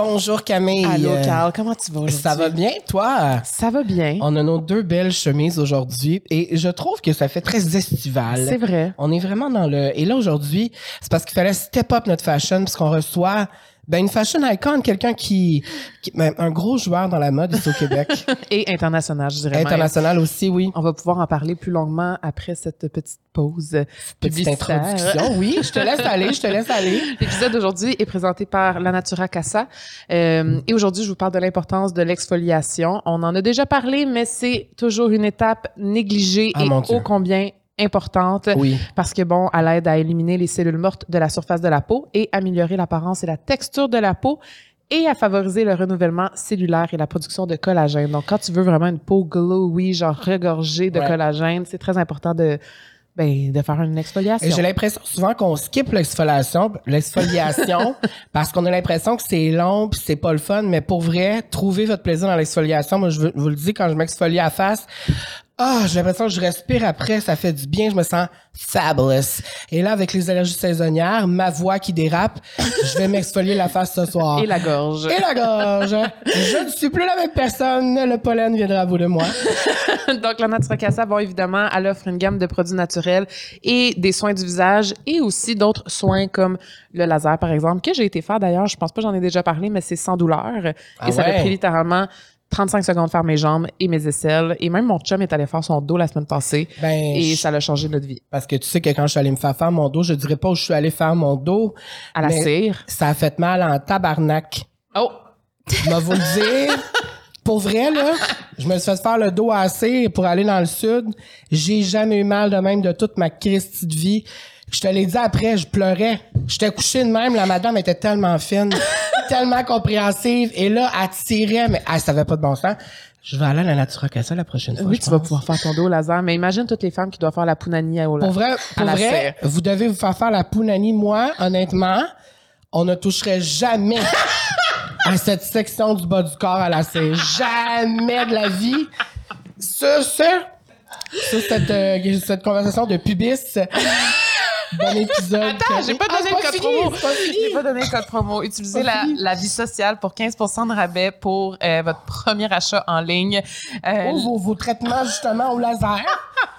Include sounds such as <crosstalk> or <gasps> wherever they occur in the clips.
Bonjour Camille. Allô, Carl, comment tu vas aujourd'hui? Ça va bien, toi? Ça va bien. On a nos deux belles chemises aujourd'hui et je trouve que ça fait très estival. C'est vrai. On est vraiment dans le... Et là, aujourd'hui, c'est parce qu'il fallait step up notre fashion parce qu'on reçoit ben, une fashion icon, quelqu'un qui, qui- ben, un gros joueur dans la mode ici au Québec. <laughs> Et international, je dirais. même. International aussi, oui. On va pouvoir en parler plus longuement après cette petite pause Petite introduction. Oui, je te laisse aller, je te laisse aller. <laughs> L'épisode d'aujourd'hui est présenté par La Natura Casa. Euh, et aujourd'hui, je vous parle de l'importance de l'exfoliation. On en a déjà parlé, mais c'est toujours une étape négligée Ah, et ô combien importante. Oui. Parce que bon, elle aide à éliminer les cellules mortes de la surface de la peau et améliorer l'apparence et la texture de la peau et à favoriser le renouvellement cellulaire et la production de collagène. Donc, quand tu veux vraiment une peau glowy, genre regorgée de Ouais. collagène, c'est très important de, ben, de faire une exfoliation. J'ai l'impression souvent qu'on skip l'exfoliation, l'exfoliation <laughs> parce qu'on a l'impression que c'est long puis c'est pas le fun. Mais pour vrai, trouvez votre plaisir dans l'exfoliation. Moi, je vous le dis, quand je m'exfolie à face, ah, j'ai l'impression que je respire après, ça fait du bien, je me sens fabulous. Et là, avec les allergies saisonnières, ma voix qui dérape, je vais m'exfolier la face ce soir. Et la gorge. Et la gorge. je ne suis plus la même personne. Le pollen viendra à bout de moi. <laughs> Donc, la Natura Casa, bon, évidemment, elle offre une gamme de produits naturels et des soins du visage et aussi d'autres soins comme le laser, par exemple, que j'ai été faire d'ailleurs. Je pense pas j'en ai déjà parlé, mais c'est sans douleur. Ah et ça m'a pris littéralement 35 secondes de faire mes jambes et mes aisselles. Et même mon chum est allé faire son dos la semaine passée. Ben, Et ça l'a changé notre vie. parce que tu sais que quand je suis allée me faire faire mon dos, je dirais pas où je suis allée faire mon dos. À la cire. Ça a fait mal en tabarnak. Oh! Je vais vous le dire. <laughs> Pour vrai, là, je me suis fait faire le dos assez pour aller dans le sud. J'ai jamais eu mal de même de toute ma Christie de vie. Je te l'ai dit après, je pleurais. J'étais couché de même. La madame était tellement fine, <laughs> tellement compréhensive. Et là, elle tirait, mais elle savait pas de bon sens. Je vais aller à la Natura Casa la prochaine fois. Oui, tu vas pouvoir faire ton dos au laser. Mais imagine toutes les femmes qui doivent faire la punani au Pour vrai, à pour la vrai vous devez vous faire faire la Pounani. Moi, honnêtement, on ne toucherait jamais <laughs> à cette section du bas du corps à la serre. Jamais de la vie. Sur ce, sur cette, euh, cette conversation de pubis, bon épisode. Attends, j'ai pas donné le code fini, promo. J'ai pas donné le code promo. Utilisez la, la vie sociale pour 15 de rabais pour euh, votre premier achat en ligne. Euh, Oh, vos, vos traitements, justement, au laser.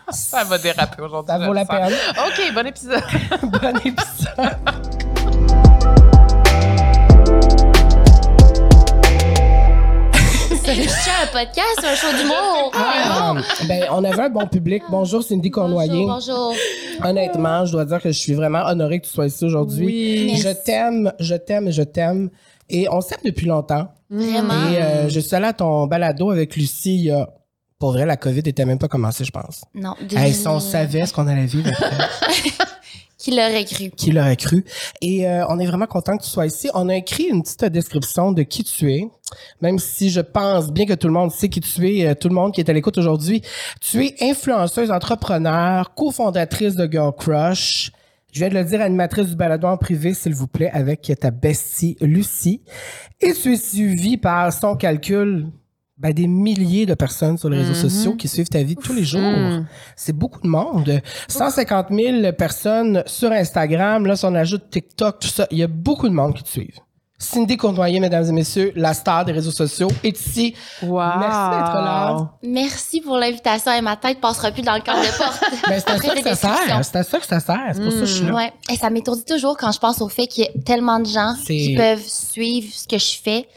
Ça va déraper aujourd'hui. Ça vaut la peine. OK, bon épisode. <laughs> bon épisode. Suis un podcast, un show d'humour. Ah, ben, on avait un bon public. Bonjour, Cindy Cournoyer. Bonjour, bonjour. Honnêtement, je dois dire que je suis vraiment honorée que tu sois ici aujourd'hui. Oui. Je t'aime, je t'aime, je t'aime. Et on s'aime depuis longtemps. Vraiment. Et euh, je suis allée à ton balado avec Lucie il y a... Pour vrai, la COVID était même pas commencée, je pense. Non, Hey, si on savait ce qu'on allait vivre après, <laughs> Qui l'aurait cru? qui l'aurait cru? Et euh, on est vraiment content que tu sois ici. On a écrit une petite description de qui tu es, même si je pense bien que tout le monde sait qui tu es, euh, tout le monde qui est à l'écoute aujourd'hui. Tu es influenceuse, entrepreneur, cofondatrice de Girl Crush. Je viens de le dire, animatrice du balado en privé, s'il vous plaît, avec ta bestie Lucie. Et tu es suivie par son calcul ben, des milliers de personnes sur les réseaux sociaux qui suivent ta vie tous les jours. Mm. C'est beaucoup de monde. 150 000 personnes sur Instagram. Là, si on ajoute TikTok, tout ça, il y a beaucoup de monde qui te suivent. Cindy Cournoyer, mesdames et messieurs, la star des réseaux sociaux, est ici. Wow. Merci d'être là. Merci pour l'invitation et ma tête passera plus dans le cadre de porte. <laughs> Ben, c'est à ça que ça sert. C'est à ça que ça sert. C'est pour ça que je suis là. Ouais. Et ça m'étourdit toujours quand je pense au fait qu'il y a tellement de gens qui peuvent suivre ce que je fais.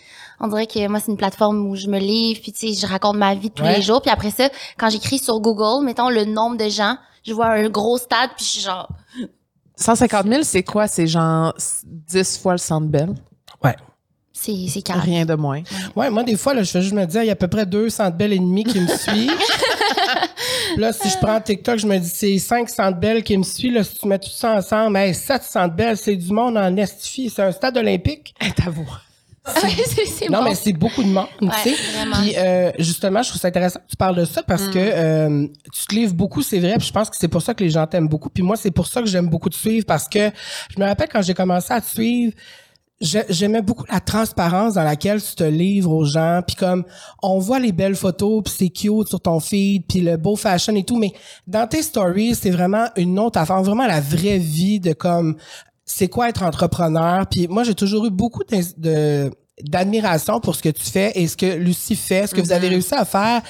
On dirait que moi, c'est une plateforme où je me livre, puis tu sais, je raconte ma vie tous Ouais. les jours. Puis après ça, quand j'écris sur Google, mettons le nombre de gens, je vois un gros stade, puis je suis genre, 150 000, c'est quoi? C'est genre 10 fois le centre belle? Ouais. c'est c'est carré. Rien de moins. Ouais, moi, des fois, là, je fais juste me dire, il y a à peu près 200 belles ennemis qui me <laughs> suivent. Puis là, si je prends TikTok, je me dis, c'est 500 belles qui me suivent. Là, si tu mets tout ça ensemble, hey, 700 belles, c'est du monde en estifie. C'est un stade olympique. Vous. <laughs> c'est Non, bon. mais c'est beaucoup de monde, tu sais. Puis euh, justement, je trouve ça intéressant que tu parles de ça parce que euh, tu te livres beaucoup, c'est vrai. Puis je pense que c'est pour ça que les gens t'aiment beaucoup. Puis moi, c'est pour ça que j'aime beaucoup te suivre parce que je me rappelle quand j'ai commencé à te suivre, j'ai- j'aimais beaucoup la transparence dans laquelle tu te livres aux gens. Puis comme on voit les belles photos, puis c'est cute sur ton feed, puis le beau fashion et tout, mais dans tes stories, c'est vraiment une autre affaire, vraiment la vraie vie de comme c'est quoi être entrepreneur? Puis moi, j'ai toujours eu beaucoup de d'admiration pour ce que tu fais et ce que Lucie fait, ce que vous avez Mhm. réussi à faire.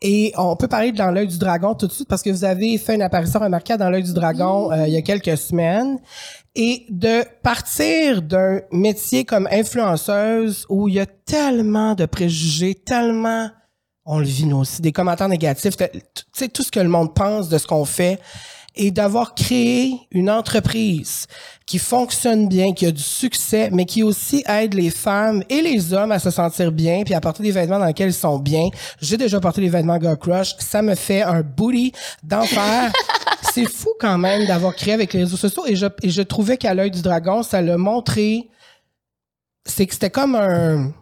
Et on peut parler de Dans l'œil du dragon tout de suite parce que vous avez fait une apparition remarquable dans l'œil du dragon euh, il y a quelques semaines. Et de partir d'un métier comme influenceuse où il y a tellement de préjugés, tellement, on le vit nous aussi, des commentaires négatifs, tu sais, tout ce que le monde pense de ce qu'on fait, et d'avoir créé une entreprise qui fonctionne bien, qui a du succès, mais qui aussi aide les femmes et les hommes à se sentir bien, puis à porter des vêtements dans lesquels ils sont bien. J'ai déjà porté les vêtements Girl Crush, ça me fait un booty d'enfer. <laughs> C'est fou quand même d'avoir créé avec les réseaux sociaux, et je, et je trouvais qu'à l'œil du dragon, ça l'a montré, c'est que c'était comme un,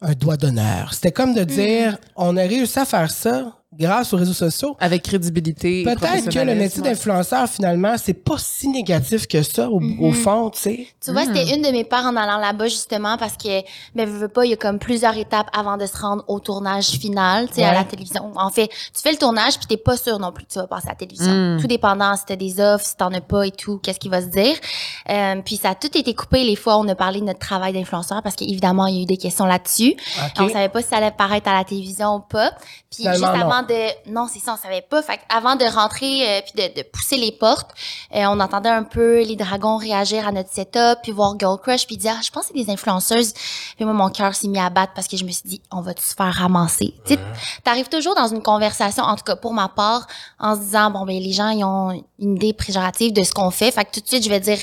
un doigt d'honneur. C'était comme de dire, on a réussi à faire ça grâce aux réseaux sociaux. Avec crédibilité. Peut-être que le métier d'influenceur, finalement, c'est pas si négatif que ça, au, au fond, tu sais. Tu vois, c'était une de mes peurs en allant là-bas, justement, parce que, mais veux, veux pas, il y a comme plusieurs étapes avant de se rendre au tournage final, tu sais, à la télévision. En fait, tu fais le tournage, puis t'es pas sûr non plus que tu vas passer à la télévision. Mm. Tout dépendant si t'as des offres, si t'en as pas et tout, qu'est-ce qu'il va se dire. Euh, puis ça a tout été coupé les fois où on a parlé de notre travail d'influenceur, parce qu'évidemment, il y a eu des questions là-dessus. OK. On savait pas si ça allait paraître à la télévision ou pas. Puis juste non. Avant de... Non, c'est ça, on savait pas. Fait avant de rentrer euh, puis de, de pousser les portes, euh, on entendait un peu les dragons réagir à notre setup, puis voir Girl Crush, puis dire, ah, je pense que c'est des influenceuses. Puis moi, mon cœur s'est mis à battre parce que je me suis dit, on va-tu se faire ramasser? Tu sais, t'arrives toujours dans une conversation, en tout cas pour ma part, en se disant, bon, ben les gens, ils ont une idée péjorative de ce qu'on fait. Fait que tout de suite, je vais dire,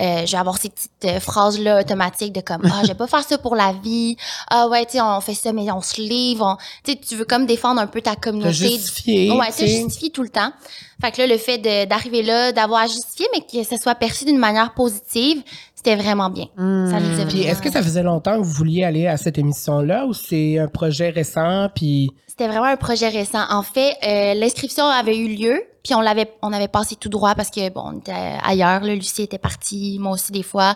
euh, je vais avoir ces petites euh, phrases-là automatiques de comme, ah, je vais pas faire ça pour la vie. Ah ouais, tu sais, on fait ça, mais on se livre. Tu sais, tu veux comme défendre un peu ta communauté. justifier, Ouais, tu justifies tout le temps. Fait que là, le fait d'arriver là, d'avoir à justifier, mais que ça soit perçu d'une manière positive, c'était vraiment bien. Ça nous a Puis est-ce que ça faisait longtemps que vous vouliez aller à cette émission-là ou c'est un projet récent puis C'était vraiment un projet récent. En fait, euh, l'inscription avait eu lieu, puis on l'avait, on avait passé tout droit parce que bon, on était ailleurs. Là, Lucie était partie, moi aussi des fois.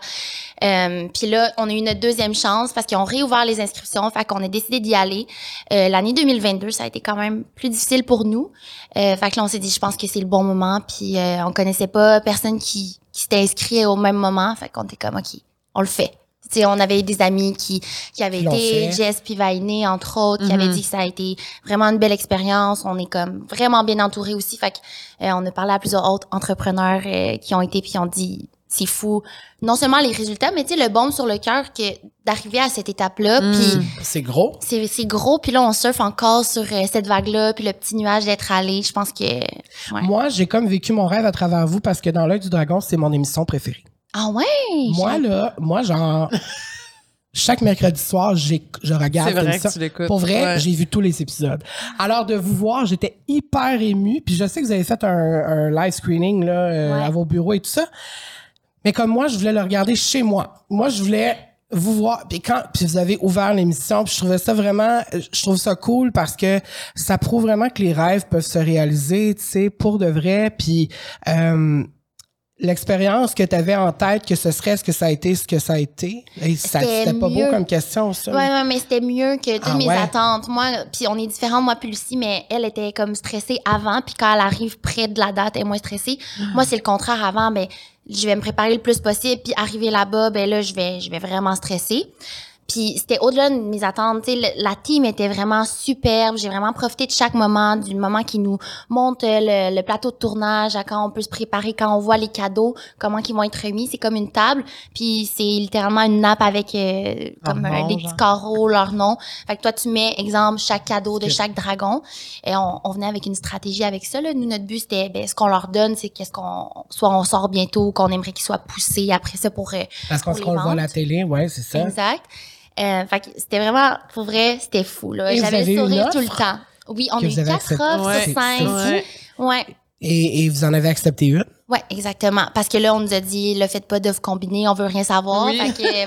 Euh, puis là, on a eu notre deuxième chance parce qu'ils ont réouvert les inscriptions, fait qu'on a décidé d'y aller. Euh, L'année 2022, ça a été quand même plus difficile pour nous. Euh, fait que là, on s'est dit, je pense que c'est le bon moment. Puis euh, on connaissait pas personne qui, qui s'était inscrit au même moment, fait qu'on était comme ok, on le fait. On avait des amis qui, qui avaient été. Jess Pivainé, entre autres, qui Mhm. avaient dit que ça a été vraiment une belle expérience. On est comme vraiment bien entouré aussi. Fait que, euh, on a parlé à plusieurs autres entrepreneurs euh, qui ont été puis qui ont dit c'est fou. Non seulement les résultats, mais tu sais le baume sur le cœur que d'arriver à cette étape-là. Mm. Puis c'est gros? c'est c'est gros. Puis là on surfe encore sur euh, cette vague-là. Puis le petit nuage d'être allé. Je pense que ouais. Moi, j'ai comme vécu mon rêve à travers vous parce que dans l'œil du dragon, c'est mon émission préférée. Ah ouais? Moi là, moi genre chaque mercredi soir, j'ai je regarde C'est vrai que tu l'écoutes. Pour vrai, Ouais. j'ai vu tous les épisodes. Alors de vous voir, j'étais hyper émue. Puis je sais que vous avez fait un, un live screening là, euh, Ouais. à vos bureaux et tout ça. Mais comme moi, je voulais le regarder chez moi. Moi, je voulais vous voir. Puis quand, puis vous avez ouvert l'émission, puis je trouvais ça vraiment, je trouve ça cool parce que ça prouve vraiment que les rêves peuvent se réaliser, tu sais, pour de vrai. Puis euh, l'expérience que tu avais en tête, que ce serait ce que ça a été, ce que ça a été? Et ça- C'était pas beau comme question, ça. Ouais, ouais, mais c'était mieux que toutes Ah mes ouais? attentes. Moi, puis on est différents, moi puis Lucie, mais elle était comme stressée avant, puis quand elle arrive près de la date, elle est moins stressée. Moi, c'est le contraire avant, ben je vais me préparer le plus possible, puis arriver là-bas, ben là, je vais, je vais vraiment stresser. Puis c'était au-delà de mes attentes. Tu sais, le- la team était vraiment superbe. J'ai vraiment profité de chaque moment, du moment qui nous monte euh, le, le plateau de tournage, à quand on peut se préparer, quand on voit les cadeaux, comment ils vont être remis. C'est comme une table, puis c'est littéralement une nappe avec euh, comme euh, des petits carreaux, leur nom. Fait que toi, tu mets, exemple, chaque cadeau de chaque dragon. Et on, on venait avec une stratégie avec ça. Là. Nous, notre but, c'était, ben, ce qu'on leur donne, c'est qu'est-ce qu'on, soit on sort bientôt, qu'on aimerait qu'ils soient poussés après ça pour euh, Parce qu'on voit à la télé, ouais, c'est ça. Exact. Euh, fait que c'était vraiment, pour vrai, c'était fou. Là. J'avais le sourire tout le temps. Oui, on a eu quatre offres Ouais, sur cinq. fou. Ouais. Ouais, Et, et vous en avez accepté une? Ouais, exactement. Parce que là, on nous a dit, le faites pas d'offres combinées, on veut rien savoir. Oui. Fait que euh,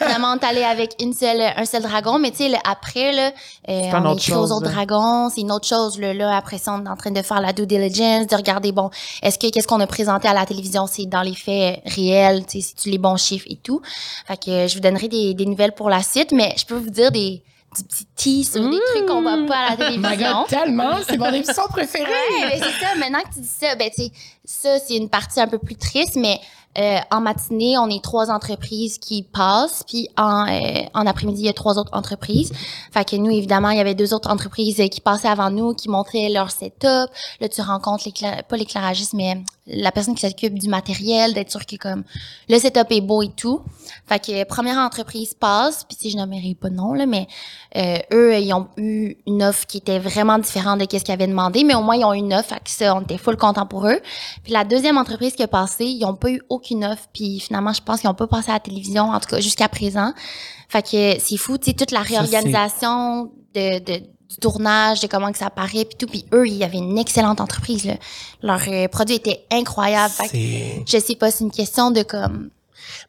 <laughs> vraiment, on est allé avec une seule, un seul dragon. Mais tu sais, après, là, euh, pas une on écrit aux autres dragons. C'est une autre chose. Là, là, après ça, on est en train de faire la due diligence, de regarder, bon, est-ce que qu'est-ce qu'on a présenté à la télévision, c'est dans les faits réels, tu sais, c'est-tu les bons chiffres et tout? Fait que euh, je vous donnerai des, des nouvelles pour la suite, mais je peux vous dire des petits teas sur des trucs qu'on voit pas à la télévision. tellement, c'est mon émission préférée. Ouais, c'est ça. Maintenant que tu dis ça, ben tu sais, ça c'est une partie un peu plus triste, mais euh, en matinée, on est trois entreprises qui passent, puis en, euh, en après-midi, il y a trois autres entreprises. Fait que nous, évidemment, il y avait deux autres entreprises euh, qui passaient avant nous, qui montraient leur setup. Là, tu rencontres pas l'éclairagiste, mais la personne qui s'occupe du matériel, d'être sûr que comme le setup est beau et tout. Fait que première entreprise passe, puis si je nommerai pas de nom là, mais euh, eux, ils ont eu une offre qui était vraiment différente de ce qu'ils avaient demandé, mais au moins ils ont eu une offre, fait que ça, on était full content pour eux. Puis la deuxième entreprise qui a passé, ils ont pas eu aucune offre, puis finalement, je pense qu'ils ont pas passé à la télévision, en tout cas jusqu'à présent. Fait que c'est fou, tu sais, toute la réorganisation de, de du tournage, de comment que ça paraît, puis tout. Puis eux, il y avait une excellente entreprise. Là. Leur euh, produit était incroyable. Fait que C'est- je sais pas, c'est une question de comme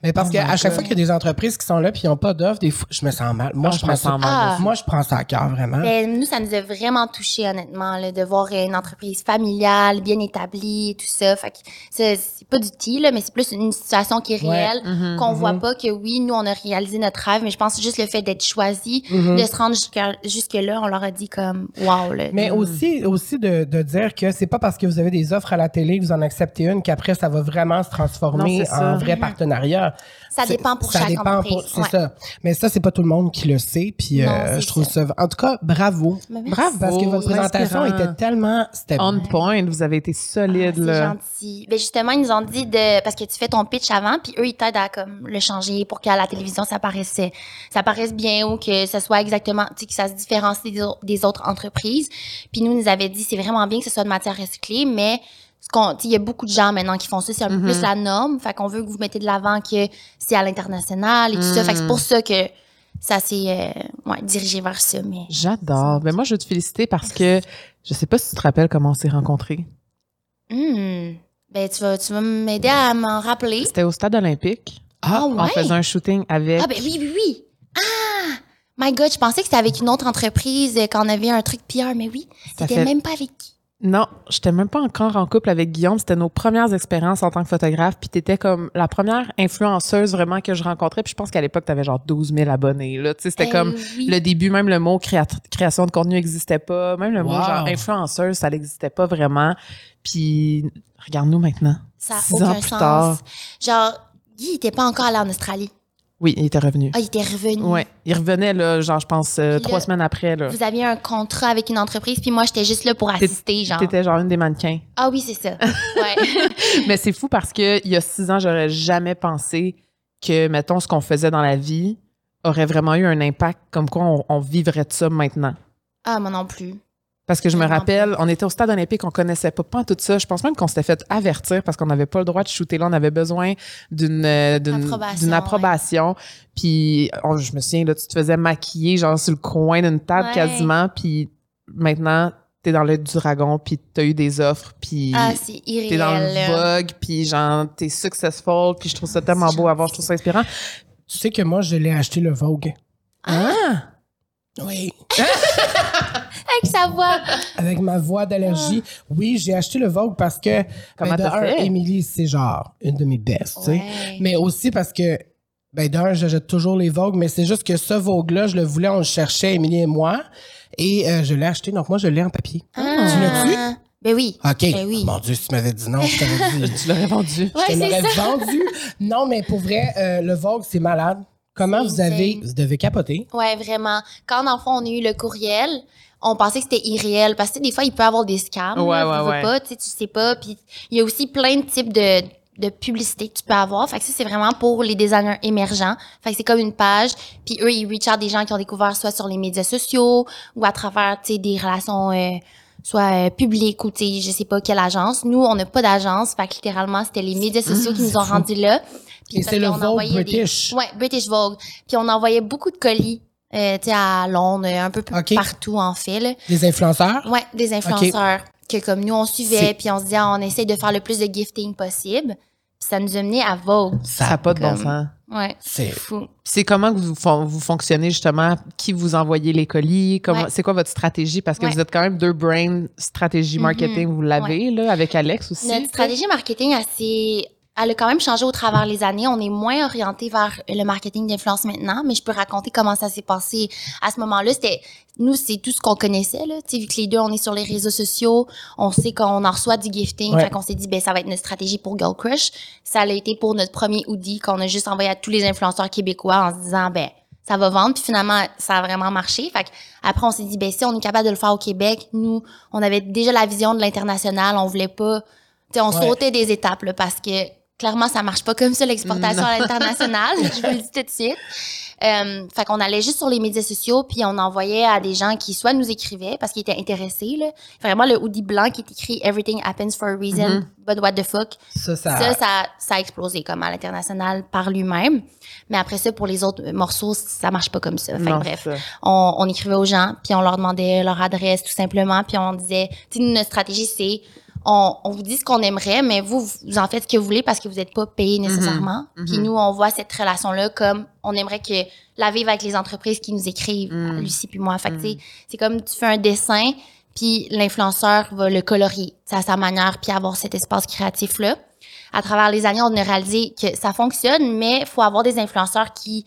Mais parce Oh qu'à chaque fois qu'il y a des entreprises qui sont là puis ils n'ont pas d'offre, des fois, je me sens mal. Moi, Ah, je, je me prends sens ça. mal aussi. Moi, je prends ça à cœur, vraiment. Ben, nous, ça nous a vraiment touché honnêtement, là, de voir une entreprise familiale, bien établie, et tout ça. Fait que c'est pas du tea, là, mais c'est plus une situation qui est Ouais. réelle, Mhm. qu'on voit pas que oui, nous, on a réalisé notre rêve, mais je pense que juste le fait d'être choisi, Mhm. de se rendre jusque-là, on leur a dit comme, wow, là. Mais aussi, aussi de, de dire que c'est pas parce que vous avez des offres à la télé que vous en acceptez une qu'après ça va vraiment se transformer Non, en vrai partenariat. Ça dépend pour ça chaque dépend entreprise. C'est Ouais. ça. Mais ça, c'est pas tout le monde qui le sait. Puis Non, euh, je trouve ça. ça. En tout cas, bravo. Mais merci. Bravo. Parce que votre présentation inspirant. était tellement. C'était On point, vous avez été solide, Ah, c'est là. gentil. Ben justement, ils nous ont dit de parce que tu fais ton pitch avant, puis eux ils t'aident à comme le changer pour qu'à la télévision ça paraisse ça paraisse bien ou que ça soit exactement, tu sais que ça se différencie des, au- des autres entreprises. Puis nous ils nous avait dit c'est vraiment bien que ce soit de matière recyclée, mais il y a beaucoup de gens maintenant qui font ça, c'est un peu Mhm. plus la norme. Fait qu'on veut que vous mettez de l'avant que c'est à l'international et tout ça. Fait que c'est Mhm. pour ça que ça s'est euh, ouais, dirigé vers ça. Mais J'adore. Ben moi, je veux te féliciter parce que je sais pas si tu te rappelles comment on s'est rencontrés. Hmm. ben tu vas tu vas m'aider à m'en rappeler. C'était au stade olympique. Ah On ouais? faisait un shooting avec. Ah ben oui, oui, oui. Ah! My God, je pensais que c'était avec une autre entreprise, euh, qu'on avait un truc PR, mais oui, c'était fait- même pas avec qui. Non, j'étais même pas encore en couple avec Guillaume. C'était nos premières expériences en tant que photographe. Puis t'étais comme la première influenceuse vraiment que je rencontrais. Puis je pense qu'à l'époque, t'avais genre 12 000 abonnés. Là, tu sais, c'était Eh comme oui. le début. Même le mot créat- création de contenu n'existait pas. Même le mot genre influenceuse, ça n'existait pas vraiment. Puis regarde-nous maintenant. Ça a Six aucun ans plus sens. tard. Genre, Guy, il était pas encore allé en Australie. Oui, il était revenu. Ah, il était revenu. Ouais, il revenait là, genre je pense euh, là, trois semaines après là. Vous aviez un contrat avec une entreprise, puis moi, j'étais juste là pour assister, genre. T'étais genre une des mannequins. Ah oui, c'est ça. Ouais. <laughs> Mais c'est fou parce que il y a six ans, j'aurais jamais pensé que, mettons, ce qu'on faisait dans la vie aurait vraiment eu un impact comme quoi on, on vivrait de ça maintenant. ah, moi non plus. Parce que je me rappelle, on était au stade olympique, on connaissait pas, pas tout ça. Je pense même qu'on s'était fait avertir parce qu'on n'avait pas le droit de shooter là. On avait besoin d'une euh, d'une Approbation, d'une approbation. Puis on- je me souviens, là, tu te faisais maquiller genre sur le coin d'une table Ouais. quasiment. Puis maintenant, t'es dans le du dragon, puis t'as eu des offres, puis Ah, c'est t'es dans le. Vogue, puis genre, t'es successful, puis je trouve ça tellement beau à voir, je trouve ça inspirant. Tu sais que moi, je l'ai acheté le Vogue. Ah! Oui. <laughs> Avec sa voix. Avec ma voix d'allergie. Oui, j'ai acheté le Vogue parce que. Comment ben, de t'as un, fait? Émilie, c'est genre une de mes bestes, tu sais. Ouais. Mais aussi parce que, ben, d'un, j'achète toujours les Vogue, mais c'est juste que ce Vogue-là, je le voulais, on le cherchait, Émilie et moi. Et euh, je l'ai acheté, donc moi, je l'ai en papier. Ah. Tu l'as-tu? Ben oui. OK. Ben oui. Mon Dieu, si tu m'avais dit non, je t'aurais dit. <laughs> Tu l'aurais vendu. Ouais, je l'aurais vendu. Non, mais pour vrai, euh, le Vogue, c'est malade. Comment vous avez. Vous devez capoter? Ouais, vraiment. Quand, dans le fond, on a eu le courriel, on pensait que c'était irréel. Parce que des fois, il peut y avoir des scams. Ouais, là, ouais, ouais. pas, tu sais, tu sais pas. Puis il y a aussi plein de types de, de publicité que tu peux avoir. Fait que ça, c'est vraiment pour les designers émergents. Fait que c'est comme une page. Puis eux, ils reach out des gens qui ont découvert soit sur les médias sociaux ou à travers, tu sais, des relations... euh, soit euh, publiques ou, tu sais, je sais pas quelle agence. Nous, on n'a pas d'agence. Fait que littéralement, c'était les médias sociaux qui <laughs> nous ont rendus là. Puis c'est le Vogue des- British. Ouais, British Vogue. Puis on envoyait beaucoup de colis, euh, tu sais, à Londres, un peu partout en fait. Là. Des influenceurs? Ouais, des influenceurs que comme nous on suivait, puis on se disait on essaie de faire le plus de gifting possible. Puis ça nous a mené à Vogue. Ça n'a pas de bon sens. Ouais, C'est. fou. Puis C'est comment que vous, vous fonctionnez justement? Qui vous envoyez les colis? Comment, Ouais. C'est quoi votre stratégie? Parce que Ouais. vous êtes quand même deux brains stratégie Mhm. marketing, vous l'avez là avec Alex aussi. Notre stratégie marketing, elle s'est elle a quand même changé au travers les années. On est moins orienté vers le marketing d'influence maintenant, mais je peux raconter comment ça s'est passé à ce moment-là. C'était nous, c'est tout ce qu'on connaissait là. Tu sais, vu que les deux, on est sur les réseaux sociaux, on sait qu'on en reçoit du gifting. Ouais. Fait qu'on s'est dit, ben ça va être notre stratégie pour Girl Crush. Ça a été pour notre premier hoodie qu'on a juste envoyé à tous les influenceurs québécois en se disant, ben ça va vendre. Puis finalement, ça a vraiment marché. Fait que après, on s'est dit, ben si on est capable de le faire au Québec, nous, on avait déjà la vision de l'international. On voulait pas, tu sais, on Ouais. sautait des étapes là, parce que clairement, ça marche pas comme ça l'exportation à l'international. je vous le dis tout de suite. Euh, fait qu'on allait juste sur les médias sociaux puis on envoyait à des gens qui soit nous écrivaient parce qu'ils étaient intéressés là. Vraiment le hoodie blanc qui est écrit Everything happens for a reason, but what the fuck. Ça, ça. Ça, ça, ça a explosé comme à l'international par lui-même. Mais après ça, pour les autres morceaux, ça marche pas comme ça. Fait que bref, on, on écrivait aux gens, puis on leur demandait leur adresse tout simplement, puis on disait, tu notre stratégie, c'est on, on vous dit ce qu'on aimerait, mais vous, vous en faites ce que vous voulez parce que vous n'êtes pas payé nécessairement. Puis nous, on voit cette relation-là comme on aimerait que la vivre avec les entreprises qui nous écrivent, Lucie puis moi. Fait tu c'est comme tu fais un dessin, puis l'influenceur va le colorier à sa manière, puis avoir cet espace créatif-là. À travers les années, on a réalisé que ça fonctionne, mais il faut avoir des influenceurs qui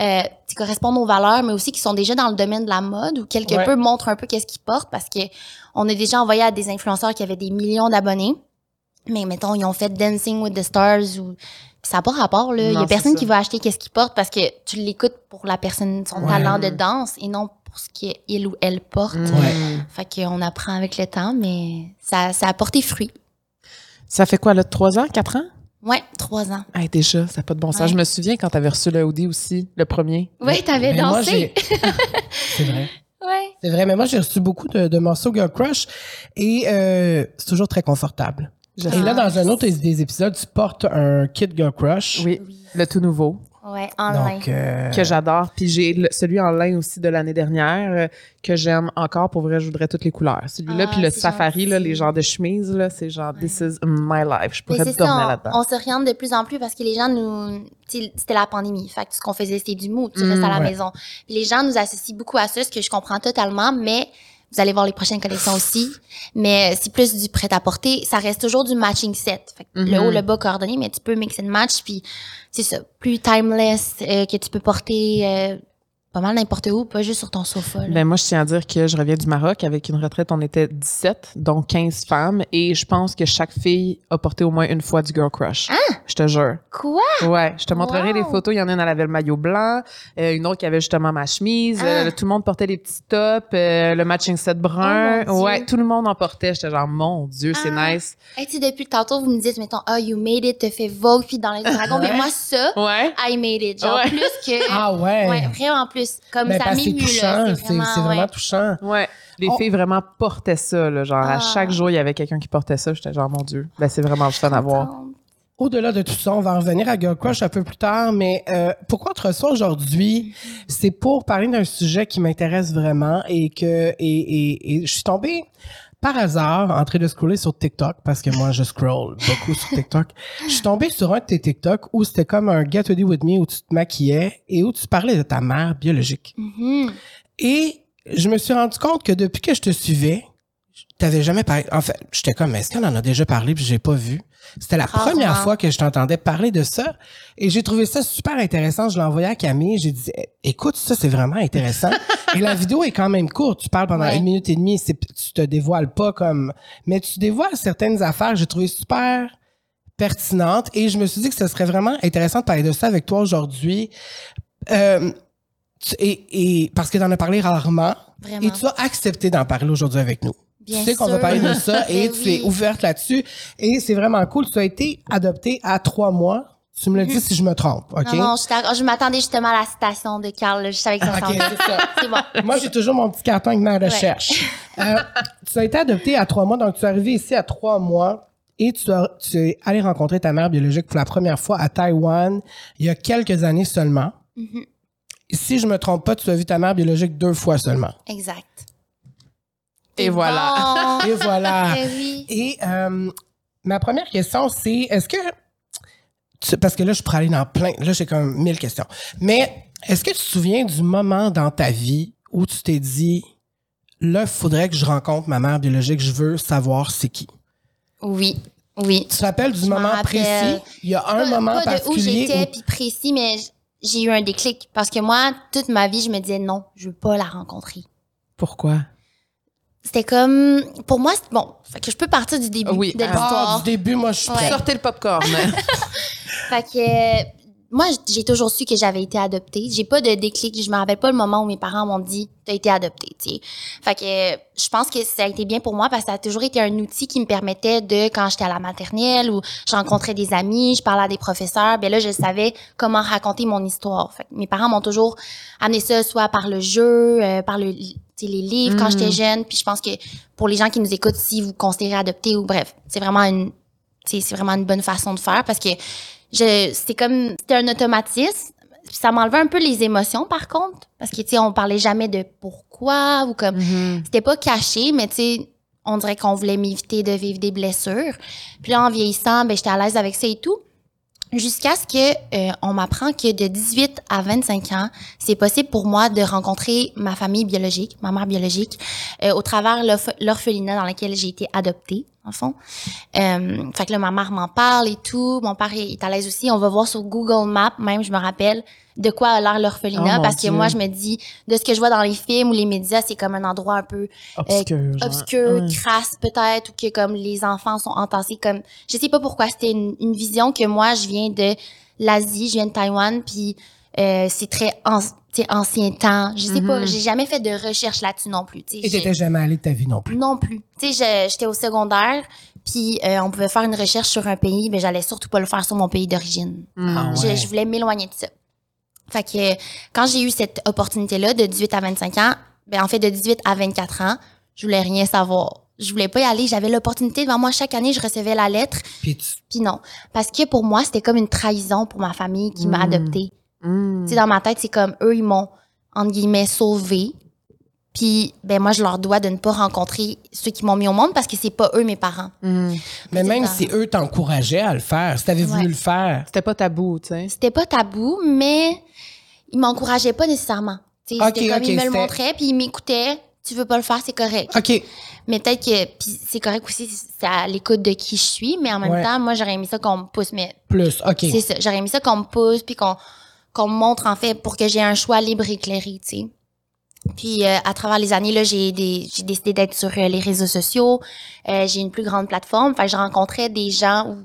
euh, qui correspondent aux valeurs, mais aussi qui sont déjà dans le domaine de la mode ou quelque Ouais. peu montrent un peu qu'est-ce qu'ils portent parce que on a déjà envoyé à des influenceurs qui avaient des millions d'abonnés. Mais mettons, ils ont fait Dancing with the Stars ou ça n'a pas rapport là. Il y a personne qui va acheter qu'est-ce qu'il porte parce que tu l'écoutes pour la personne, son Ouais. talent de danse et non pour ce qu'il ou elle porte. Ouais. Fait qu'on apprend avec le temps, mais ça, ça a porté fruit. Ça fait quoi, là, trois ans, quatre ans? Ouais, trois ans. Ah, déjà, ça n'a pas de bon sens. Ouais. Je me souviens quand tu avais reçu le Audi aussi, le premier. Oui, t'avais Mais moi, dansé. <laughs> c'est vrai. Ouais. C'est vrai, mais moi, j'ai reçu beaucoup de, de morceaux Girl Crush et euh, c'est toujours très confortable. Je Et sais. là, dans un autre des épisodes, tu portes un kit Girl Crush. Oui, Oui. le tout nouveau. Ouais, en lin. Euh, que j'adore. Puis j'ai celui en lin aussi de l'année dernière euh, que j'aime encore. Pour vrai, je voudrais toutes les couleurs. Celui-là, Ah, puis le safari, là, les genres de chemises, là, c'est genre This is my life. Je pourrais dormir on, là-dedans. on s'oriente de plus en plus parce que les gens nous... C'était la pandémie. Fait que ce qu'on faisait, c'était du mou. Tu restes à la ouais. maison. Puis les gens nous associent beaucoup à ça, ce que je comprends totalement, mais vous allez voir les prochaines collections aussi. Mais c'est plus du prêt-à-porter. Ça reste toujours du matching set. Fait que Le Mhm. haut, le bas coordonné, mais tu peux mix and match. Puis c'est ça, plus timeless, euh, que tu peux porter euh, pas mal n'importe où, pas juste sur ton sofa. là. Ben moi, je tiens à dire que je reviens du Maroc avec une retraite. On était 17, donc 15 femmes. Et je pense que chaque fille a porté au moins une fois du Girl Crush. Ah! Je te jure. Quoi? Ouais, je te montrerai Wow. les photos. Il y en a une, elle avait le maillot blanc. euh, une autre qui avait justement ma chemise. euh, Ah. tout le monde portait les petits tops, euh, le matching set brun. Oh, ouais, tout le monde en portait. J'étais genre, mon Dieu, c'est Ah. nice. Hey, tu sais, depuis tantôt, vous me dites, mettons, ah, you made it, te fait Vogue, puis dans les <laughs> dragons. mais moi, ça, Ouais. I made it. Genre, Ouais. plus que. Ah ouais. Ouais, vraiment plus. Comme Ben, ça parce c'est touchant. C'est vraiment ouais. touchant. Ouais. Les Oh. filles vraiment portaient ça, là, genre à Ah. chaque jour, il y avait quelqu'un qui portait ça. J'étais genre, mon Dieu, ben, c'est vraiment le fun à voir. Au-delà de tout ça, on va en revenir à Girl Crush un peu plus tard, mais euh, pourquoi on te reçoit aujourd'hui? C'est pour parler d'un sujet qui m'intéresse vraiment et que et, et, et je suis tombée par hasard en train de scroller sur TikTok parce que moi je scroll beaucoup sur TikTok. Je suis tombée sur un de tes TikTok où c'était comme un Get Ready With Me où tu te maquillais et où tu parlais de ta mère biologique. Mhm. Et je me suis rendu compte que depuis que je te suivais, t'avais jamais parlé. En fait, j'étais comme, est-ce qu'on en a déjà parlé puis j'ai pas vu? C'était la Rarement. première fois que je t'entendais parler de ça. Et j'ai trouvé ça super intéressant. Je l'ai envoyé à Camille. J'ai dit, Eh, écoute, ça, c'est vraiment intéressant. et la vidéo est quand même courte. Tu parles pendant une minute et demie. C'est, tu te dévoiles pas comme, mais tu dévoiles certaines affaires j'ai trouvé super pertinentes. Et je me suis dit que ce serait vraiment intéressant de parler de ça avec toi aujourd'hui. Euh, tu- et, et parce que t'en as parlé rarement. Vraiment. Et tu as accepté d'en parler aujourd'hui avec nous. Bien tu sais qu'on va parler de <laughs> ça et Ben tu oui. es ouverte là-dessus. Et c'est vraiment cool. Tu as été adoptée à trois mois. Tu me le dis si je me trompe, OK? Non, non, je, m'attendais justement à la citation de Carl. Je savais que ça OK, s'en venait. <laughs> c'est bon. Moi, j'ai toujours mon petit carton avec ma recherche. <laughs> Euh, tu as été adoptée à trois mois, donc tu es arrivé ici à trois mois et tu, as- tu es allé rencontrer ta mère biologique pour la première fois à Taïwan il y a quelques années seulement. Mhm. Si je me trompe pas, tu as vu ta mère biologique deux fois seulement. Exact. Et voilà. bon. <laughs> Et voilà. Eh oui. Et euh, ma première question, c'est est-ce que tu- parce que là, je pourrais aller dans plein. Là, j'ai comme mille questions. Mais est-ce que tu te souviens du moment dans ta vie où tu t'es dit là, il faudrait que je rencontre ma mère biologique, je veux savoir c'est qui? Oui. Oui. Tu te rappelles du Je moment précis? Il y a un Pas- moment pas de où particulier j'étais où- puis précis, mais j'ai eu un déclic parce que moi, toute ma vie, je me disais non, je veux pas la rencontrer. Pourquoi? C'était comme, pour moi, c'est bon. Fait que je peux partir du début Oui, de ah, Ah, du début, moi, je suis Ouais. prête. Sortez le popcorn. <laughs> Fait que moi, j'ai toujours su que j'avais été adoptée. J'ai pas de déclic. Je me rappelle pas le moment où mes parents m'ont dit t'as été adoptée. Tu sais. Fait que je pense que ça a été bien pour moi parce que ça a toujours été un outil qui me permettait de quand j'étais à la maternelle ou je rencontrais des amis, je parlais à des professeurs. Ben là, je savais comment raconter mon histoire. Fait que mes parents m'ont toujours amené ça soit par le jeu, euh, par le les livres quand Mm. j'étais jeune. Puis je pense que pour les gens qui nous écoutent, si vous considérez adopter ou bref, c'est vraiment une c'est vraiment une bonne façon de faire parce que je c'était comme c'était un automatisme. Puis ça m'enlevait un peu les émotions par contre parce que tu sais on parlait jamais de pourquoi ou comme Mhm. c'était pas caché mais tu sais on dirait qu'on voulait m'éviter de vivre des blessures. Puis là en vieillissant ben j'étais à l'aise avec ça et tout. Jusqu'à ce que euh, on m'apprend que de 18 à 25 ans c'est possible pour moi de rencontrer ma famille biologique ma mère biologique euh, au travers l'orph- l'orphelinat dans lequel j'ai été adoptée en fond euh, fait que là, ma mère m'en parle et tout. Mon père est, est à l'aise aussi. On va voir sur Google Maps, même, je me rappelle, de quoi a l'air Oh, l'orphelinat. mon parce que moi, je me dis, de ce que je vois dans les films ou les médias, c'est comme un endroit un peu Obscur. genre. obscur, Ouais. crasse peut-être, ou que comme les enfants sont entassés comme... Je sais pas pourquoi, c'était une, une vision que moi, je viens de l'Asie, je viens de Taïwan, puis euh, c'est très sais, ancien temps. Je sais pas, Mhm. j'ai jamais fait de recherche là-dessus non plus. tu sais. Et t'étais jamais allé de ta vie non plus. non plus. Tu sais, j'étais au secondaire, puis euh, on pouvait faire une recherche sur un pays, mais j'allais surtout pas le faire sur mon pays d'origine. Mm. Ah Je- ouais. Je, voulais m'éloigner de ça. Fait que quand j'ai eu cette opportunité-là de 18 à 25 ans, ben en fait de 18 à 24 ans, je voulais rien savoir. Je voulais pas y aller. J'avais l'opportunité devant moi chaque année, je recevais la lettre, Puis tu- puis non. Parce que pour moi, c'était comme une trahison pour ma famille qui m'a Mm. adoptée. Mm. Tu sais, dans ma tête, c'est comme eux, ils m'ont, entre guillemets, sauvée. Puis, ben moi, je leur dois de ne pas rencontrer ceux qui m'ont mis au monde parce que c'est pas eux mes parents. Mm. Mais même ça. si eux t'encourageaient à le faire, si t'avais voulu Ouais. le faire. C'était pas tabou, tu sais. C'était pas tabou, mais ils m'encourageaient pas nécessairement. Tu sais, Ok, c'était comme ils me le montraient, puis ils m'écoutaient. Tu veux pas le faire, c'est correct. OK. Mais peut-être que puis c'est correct aussi, c'est à l'écoute de qui je suis, mais en même Ouais. temps, moi, j'aurais aimé ça qu'on me pousse. Mais Plus. OK. C'est ça. J'aurais aimé ça qu'on me pousse puis qu'on qu'on me montre en fait pour que j'ai un choix libre et éclairé, tu sais. Puis euh, à travers les années là, j'ai des j'ai décidé d'être sur euh, les réseaux sociaux. Euh, j'ai une plus grande plateforme. Fait que je rencontrais des gens où-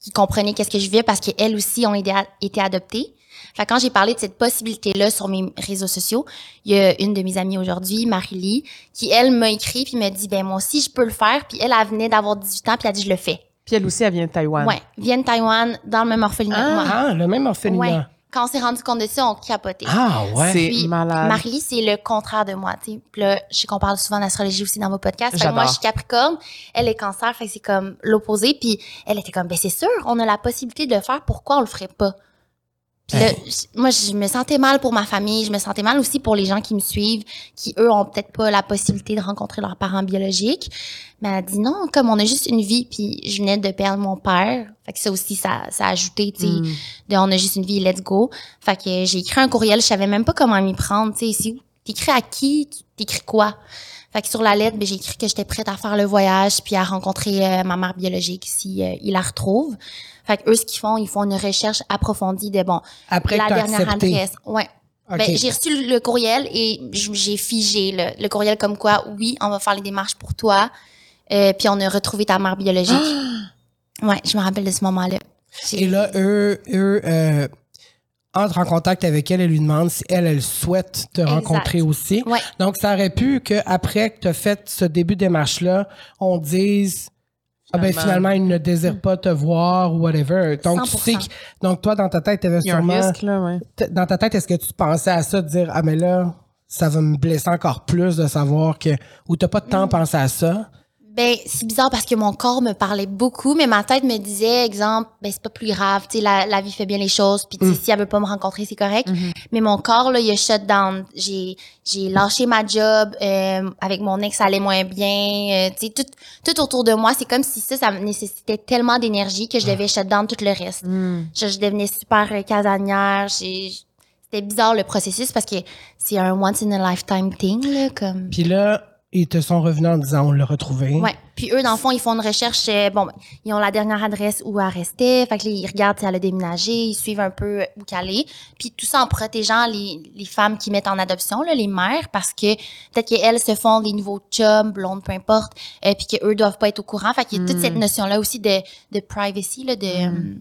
qui comprenaient qu'est-ce que je vivais parce qu'elles aussi ont été, été adoptées. Fait que quand j'ai parlé de cette possibilité-là sur mes réseaux sociaux, il y a une de mes amies aujourd'hui, Marie-Lee, qui, elle, m'a écrit puis m'a dit, ben moi aussi, je peux le faire. Puis elle, elle venait d'avoir 18 ans puis elle a dit, je le fais. Puis elle aussi, elle vient de Taïwan. Ouais, vienne Taïwan, dans le même orphelinat que moi. Ah, le même Ouais. Quand on s'est rendu compte de ça, on capotait. Ah, ouais. C'est malade. Marie, c'est le contraire de moi. tu sais. Puis là, je sais qu'on parle souvent d'astrologie aussi dans vos podcasts. Fait que moi, je suis Capricorne, elle est Cancer, fait que c'est comme l'opposé. Puis elle était comme, ben c'est sûr, on a la possibilité de le faire. Pourquoi on le ferait pas? Puis là, j- moi, je me sentais mal pour ma famille. Je me sentais mal aussi pour les gens qui me suivent, qui eux ont peut-être pas la possibilité de rencontrer leurs parents biologiques. Mais elle a dit non, comme on a juste une vie. Puis je venais de perdre mon père. Fait que ça aussi, ça, ça a ajouté, tu sais Mm. de on a juste une vie, let's go. Fait que j'ai écrit un courriel, je savais même pas comment m'y prendre, tu sais, ici. T'écris à qui? Tu- T'écris quoi? Fait que sur la lettre, ben, j'ai écrit que j'étais prête à faire le voyage puis à rencontrer euh, ma mère biologique si euh, il la retrouve. Fait que eux, ce qu'ils font, ils font une recherche approfondie de bon, Après la dernière accepté. adresse. Ouais. Ben, j'ai reçu le courriel et j'ai figé le, le courriel comme quoi, oui, on va faire les démarches pour toi. Euh, puis on a retrouvé ta mère biologique. <gasps> ouais, je me rappelle de ce moment-là. Et là, eux, eux entrent en contact avec elle et lui demandent si elle, elle souhaite te Exact. rencontrer aussi. Ouais. Donc, ça aurait pu qu'après que tu as fait ce début de démarche-là, on dise ah ben Finalement. il ne désire pas te voir ou whatever. Donc, tu 100%. sais que, donc toi, dans ta tête, tu avais Il y a un sûrement. risque, là, ouais. t- Dans ta tête, est-ce que tu pensais à ça, de dire Ah, mais là, ça va me blesser encore plus de savoir que. Ou t'as pas de Mm. temps pensé à ça? Ben, c'est bizarre parce que mon corps me parlait beaucoup, mais ma tête me disait, exemple, ben, c'est pas plus grave, tu sais, la, la vie fait bien les choses, puis Mm. si elle veut pas me rencontrer, c'est correct. Mhm. Mais mon corps, là, il a shut down. J'ai, j'ai lâché ma job, euh, avec mon ex, ça allait moins bien, euh, tu sais, tout, tout autour de moi, c'est comme si ça, ça me nécessitait tellement d'énergie que je devais shut down tout le reste. Mm. Je, je devenais super euh, casanière, j'ai, c'était bizarre le processus parce que c'est un once in a lifetime thing, là, comme. Puis là, ils te sont revenus en disant On l'a retrouvé. Ouais. Puis eux, dans le fond, ils font une recherche. euh, bon, ben, ils ont la dernière adresse où elle restait. Fait que là, ils regardent si elle a déménagé. Ils suivent un peu où qu'elle est. Puis tout ça en protégeant les, les femmes qui mettent en adoption, là, les mères, parce que peut-être qu'elles se font des nouveaux chums, blondes, peu importe, euh, puis qu'eux doivent pas être au courant. Fait qu'il y a toute cette notion-là aussi de, de privacy, là, de... euh,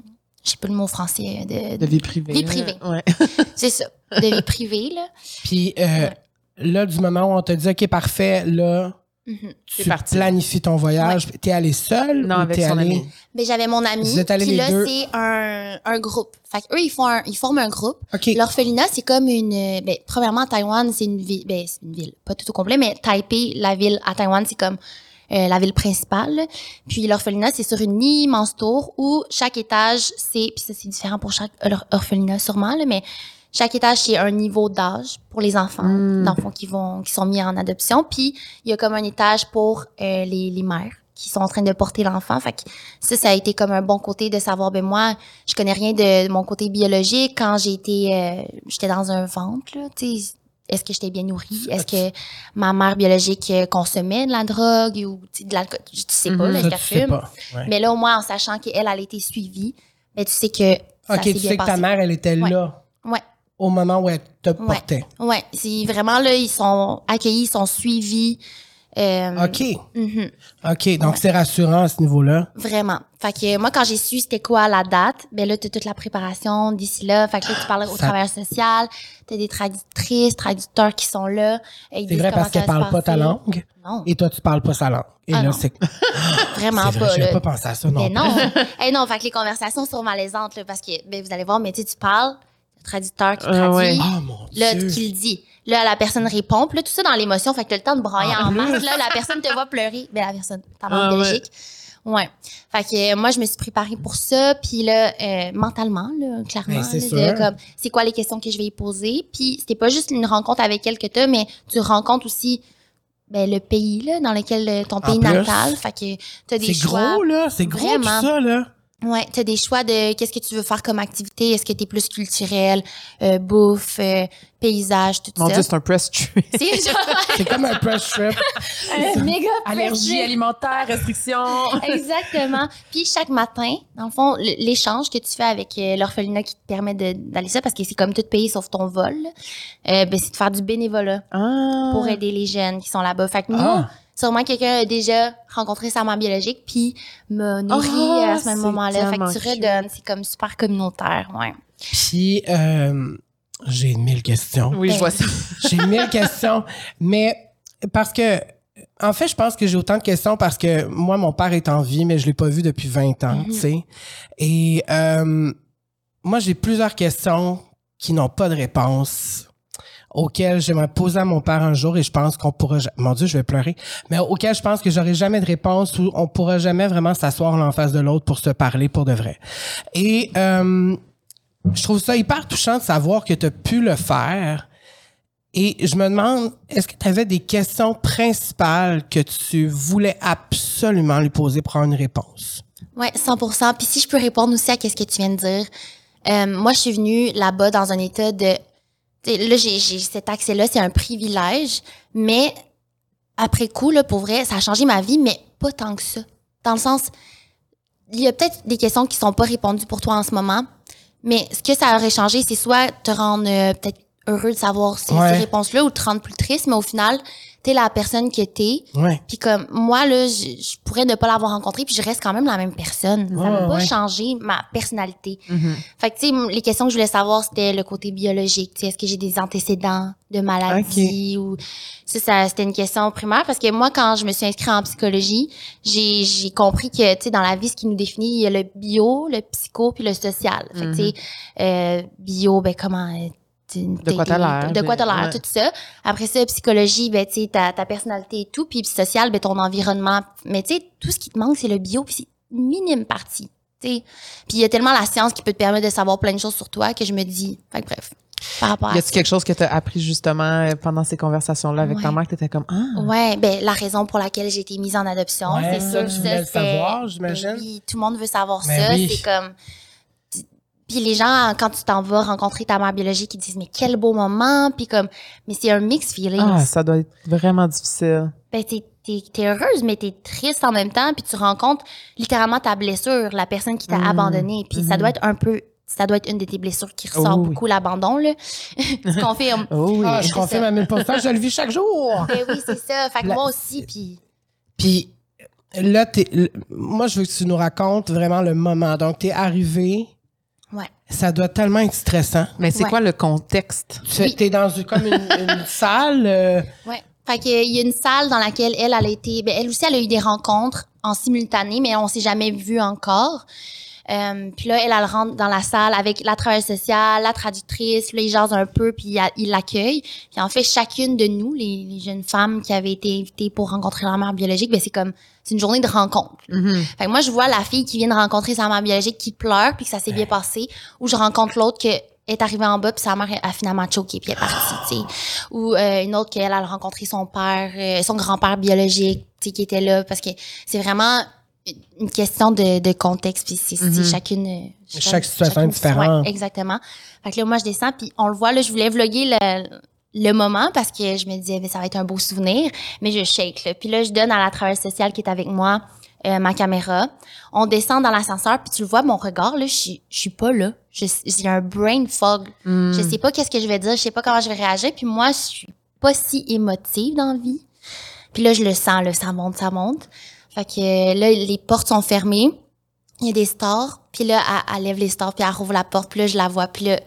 je sais pas le mot français. De, De vie privée. Vie privée. Ouais. <laughs> C'est ça. De vie privée, là. Puis euh, là, du moment où on te dit, OK, parfait, là, Mhm. tu parti. planifies ton voyage. T'es allé seul Non, ou avec t'es son allé... ami. Ben, j'avais mon ami. Vous êtes allés Puis les là, deux? c'est un, un groupe. Fait que eux, ils font un- ils forment un groupe. OK. L'orphelinat, c'est comme une. euh, Ben, premièrement, Taïwan, c'est une ville. Ben, c'est une ville, pas tout au complet, mais Taipei, la ville à Taïwan, c'est comme euh, la ville principale. Puis l'orphelinat, c'est sur une immense tour où chaque étage, c'est. Puis ça, c'est différent pour chaque or- orphelinat, sûrement, là, mais chaque étage, c'est un niveau d'âge pour les enfants, Mm. dans le fond, qui, vont, qui sont mis en adoption. Puis il y a comme un étage pour euh, les, les mères qui sont en train de porter l'enfant. Fait que ça, ça a été comme un bon côté de savoir, ben moi, je connais rien de, mon côté biologique. Quand j'ai été, euh, j'étais dans un ventre, là, tu sais, est-ce que j'étais bien nourrie? Est-ce que ma mère biologique euh, consommait de la drogue ou tu sais, de l'alcool? Je sais pas, Mhm. là, qu'elle sais fume? pas. Ouais. Mais là, au moins, en sachant qu'elle, elle a été suivie, ben, tu sais que OK, tu bien sais que ta mère, elle était Ouais. là Ouais. Au moment où elle te Ouais. portait. Ouais, c'est vraiment là, ils sont accueillis, ils sont suivis. Euh, OK. mhm. OK. Donc, Ouais. c'est rassurant à ce niveau-là. Vraiment. Fait que moi, quand j'ai su c'était quoi la date, ben là, t'as toute la préparation d'ici là. Fait que là, tu parles au Ça- travailleur social, t'as des traductrices, traducteurs qui sont là. et C'est vrai parce qu'elle parle pas ta langue Non, et toi, tu parles pas sa langue. Et Ah là, c'est <laughs> vraiment vrai, pas. j'avais pas pensé à ça non Mais plus. non. <laughs> Eh non, fait que les conversations sont malaisantes, là, parce que, ben, vous allez voir, mais tu tu parles, le traducteur qui Ah traduit, ouais. Ah, mon là, Dieu. qui le dit. Là, la personne répond, puis là, tout ça dans l'émotion, fait que t'as le temps de brailler Ah, en masse. Là, la personne te voit pleurer. Ben, la personne, ta mère Ah, ouais. biologique. Ouais. Fait que euh, moi, je me suis préparée pour ça. Puis là, euh, mentalement, là, clairement, Ben, c'est là, quoi les questions que je vais y poser? Puis c'était pas juste une rencontre avec elle que t'as, mais tu rencontres aussi ben, le pays là, dans lequel euh, ton pays natal. Fait que t'as des C'est gros, là. C'est gros, tout ça, là. Ouais, t'as des choix de qu'est-ce que tu veux faire comme activité. Est-ce que t'es plus culturel, euh, bouffe, euh, paysage, tout Mon ça? Dieu, c'est un press trip. C'est genre <laughs> C'est comme un press trip. <laughs> un méga Allergie alimentaire, restrictions. <laughs> Exactement. Puis chaque matin, dans le fond, l'échange que tu fais avec euh, l'orphelinat qui te permet de- d'aller ça, parce que c'est comme tout pays sauf ton vol, euh, ben, c'est de faire du bénévolat Ah. pour aider les jeunes qui sont là-bas. Fait que nous, Ah. Sûrement quelqu'un a déjà rencontré sa mère biologique puis m'a nourri Ah, à ce même moment-là. Fait que tu redonnes. C'est comme super communautaire, ouais. Puis, euh, j'ai mille questions. Oui, je vois ça. <laughs> J'ai mille questions. Mais parce que, en fait, je pense que j'ai autant de questions parce que moi, mon père est en vie, mais je l'ai pas vu depuis 20 ans, Mhm. tu sais. Et euh, moi, j'ai plusieurs questions qui n'ont pas de réponse auxquelles j'aimerais poser à mon père un jour et je pense qu'on pourra ja- mon dieu je vais pleurer mais auxquelles je pense que j'aurai jamais de réponse ou on pourra jamais vraiment s'asseoir l'un en face de l'autre pour se parler pour de vrai et euh, je trouve ça hyper touchant de savoir que tu as pu le faire et je me demande, est-ce que tu avais des questions principales que tu voulais absolument lui poser pour avoir une réponse? Ouais, 100%. Puis si je peux répondre aussi à qu'est-ce que tu viens de dire, euh, moi je suis venue là-bas dans un état de, là j'ai cet accès-là, c'est un privilège, mais après coup là, pour vrai, ça a changé ma vie, mais pas tant que ça. Dans le sens, il y a peut-être des questions qui sont pas répondues pour toi en ce moment, mais ce que ça aurait changé, c'est soit te rendre euh, peut-être heureux de savoir ces, Ouais. ces réponses-là ou te rendre plus triste, mais au final, t'es la personne que t'es. Ouais. Puis comme moi là, je, je pourrais ne pas l'avoir rencontré, puis je reste quand même la même personne. Ça n'a pas ouais. changé ma personnalité. Mhm. Fait que tu sais, les questions que je voulais savoir, c'était le côté biologique. Tu sais, est-ce que j'ai des antécédents de maladie ou ça, ça c'était une question primaire parce que moi, quand je me suis inscrite en psychologie, j'ai j'ai compris que tu sais, dans la vie, ce qui nous définit, il y a le bio, le psycho puis le social. Fait que tu sais, euh, bio, ben comment De quoi t'as l'air, de quoi t'as l'air, ouais. tout ça. Après ça, psychologie, ben, tu sais, ta, ta personnalité et tout. Puis social, ben, ton environnement. Mais tu sais, tout ce qui te manque, c'est le bio. Puis c'est une minime partie. tu sais. Puis il y a tellement la science qui peut te permettre de savoir plein de choses sur toi que je me dis. Fait que bref, par rapport Y a-tu quelque chose que tu as appris justement euh, pendant ces conversations-là avec ta Ouais. mère que t'étais comme ah Ouais, ben la raison pour laquelle j'ai été mise en adoption, Ouais, c'est ça, sûr tu que voulais le c'est- savoir, j'imagine. Ben oui, tout le monde veut savoir Ben ça. oui. C'est comme. Puis les gens, quand tu t'en vas rencontrer ta mère biologique, ils disent mais quel beau moment, puis comme, mais c'est un mix feeling. ah ça doit être vraiment difficile. Ben t'es t'es es heureuse, mais t'es triste en même temps, puis tu rencontres littéralement ta blessure, la personne qui t'a Mhm. abandonné, puis ça Mhm. doit être un peu, ça doit être une de tes blessures qui ressort Oh oui. beaucoup, l'abandon, là. <laughs> tu confirmes. Oh oui. Ah, je confirme ça. à 1000%, je le vis chaque jour. Ben oui, c'est ça. Fait que La- moi aussi, puis Puis là, t'es, l- moi, je veux que tu nous racontes vraiment le moment. Donc, t'es arrivé, ouais. Ça doit tellement être stressant. Mais c'est Ouais. quoi le contexte? Tu Oui. es dans une, comme une, une <laughs> salle. euh, Ouais. Fait que, il y a une salle dans laquelle elle, elle a été, ben, elle aussi, elle a eu des rencontres en simultané, mais on s'est jamais vu encore. Euh, puis là, elle, elle rentre dans la salle avec la travailleuse sociale, la traductrice, là, ils jasent un peu, puis il- ils l'accueillent. Puis en fait, chacune de nous, les, les jeunes femmes qui avaient été invitées pour rencontrer leur mère biologique, ben c'est comme, c'est une journée de rencontre. Mhm. Fait que moi, je vois la fille qui vient de rencontrer sa mère biologique qui pleure puis que ça s'est bien passé. Ou je rencontre l'autre qui est arrivée en bas puis sa mère a finalement choqué puis elle est partie, tu sais. Ou euh, une autre qu'elle a rencontré son père, euh, son grand-père biologique, tu sais, qui était là parce que c'est vraiment une question de, de contexte puis c'est Mhm. chacune Chaque situation est différente. ouais, exactement. Fait que là, moi, je descends puis on le voit là, je voulais vlogger le le moment parce que je me disais mais ça va être un beau souvenir mais je shake là. puis là je donne à la travailleuse sociale qui est avec moi euh, ma caméra. On descend dans l'ascenseur, puis tu le vois, mon regard, là, je suis- je suis pas là. J'ai un brain fog. Mm. Je sais pas qu'est-ce que je vais dire, je sais pas comment je vais réagir, puis moi, je suis pas si émotive dans la vie. Puis là, je le sens, là, ça monte, ça monte. Fait que euh, là, les portes sont fermées. Il y a des stores, puis là, elle, elle lève les stores, puis elle rouvre la porte, puis là, je la vois, puis là,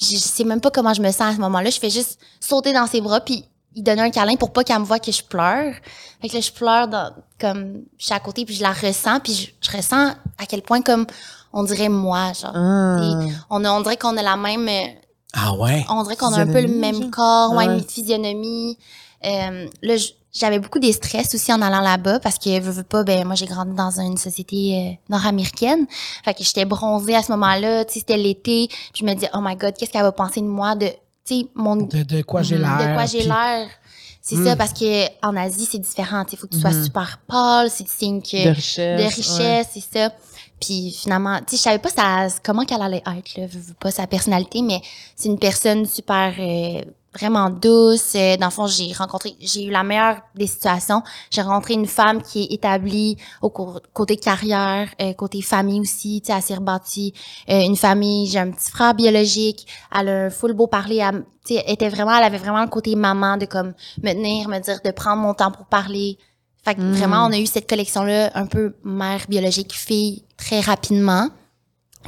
je, je sais même pas comment je me sens à ce moment-là. Je fais juste sauter dans ses bras, puis il donne un câlin pour pas qu'elle me voie que je pleure. Fait que là, je pleure dans, comme, je suis à côté, puis je la ressens, puis je, je ressens à quel point, comme, on dirait moi, genre. Ah. On, a, on dirait qu'on a la même, euh, Ah ouais? on dirait qu'on a un peu le même corps, ouais, Ouais. une physionomie. Euh, là, j- j'avais beaucoup des stress aussi en allant là-bas parce que veux, veux pas, ben moi j'ai grandi dans une société euh, nord-américaine. Fait que j'étais bronzée à ce moment-là, tu sais, c'était l'été. Je me dis oh my god, qu'est-ce qu'elle va penser de moi? De tu sais mon De, de quoi j'ai Mhm. l'air. de quoi j'ai puis- l'air. C'est ça parce que en Asie, c'est différent, il faut que tu sois Mhm. super pâle, c'est signe que De richesse. de ouais. richesse, c'est ça. Puis finalement, tu sais, je savais pas ça, comment qu'elle allait être, là, veux, veux pas sa personnalité, mais c'est une personne super, euh, vraiment douce. Euh, dans le fond, j'ai rencontré, j'ai eu la meilleure des situations. J'ai rencontré une femme qui est établie au côté carrière, euh, côté famille aussi, tu sais, elle s'est rebâtie euh, une famille. J'ai un petit frère biologique. Elle a un full beau parler. Elle, tu sais, elle était vraiment, elle avait vraiment le côté maman de comme me tenir, me dire de prendre mon temps pour parler. Fait que Mm. vraiment, on a eu cette collection-là, un peu mère biologique, fille, très rapidement.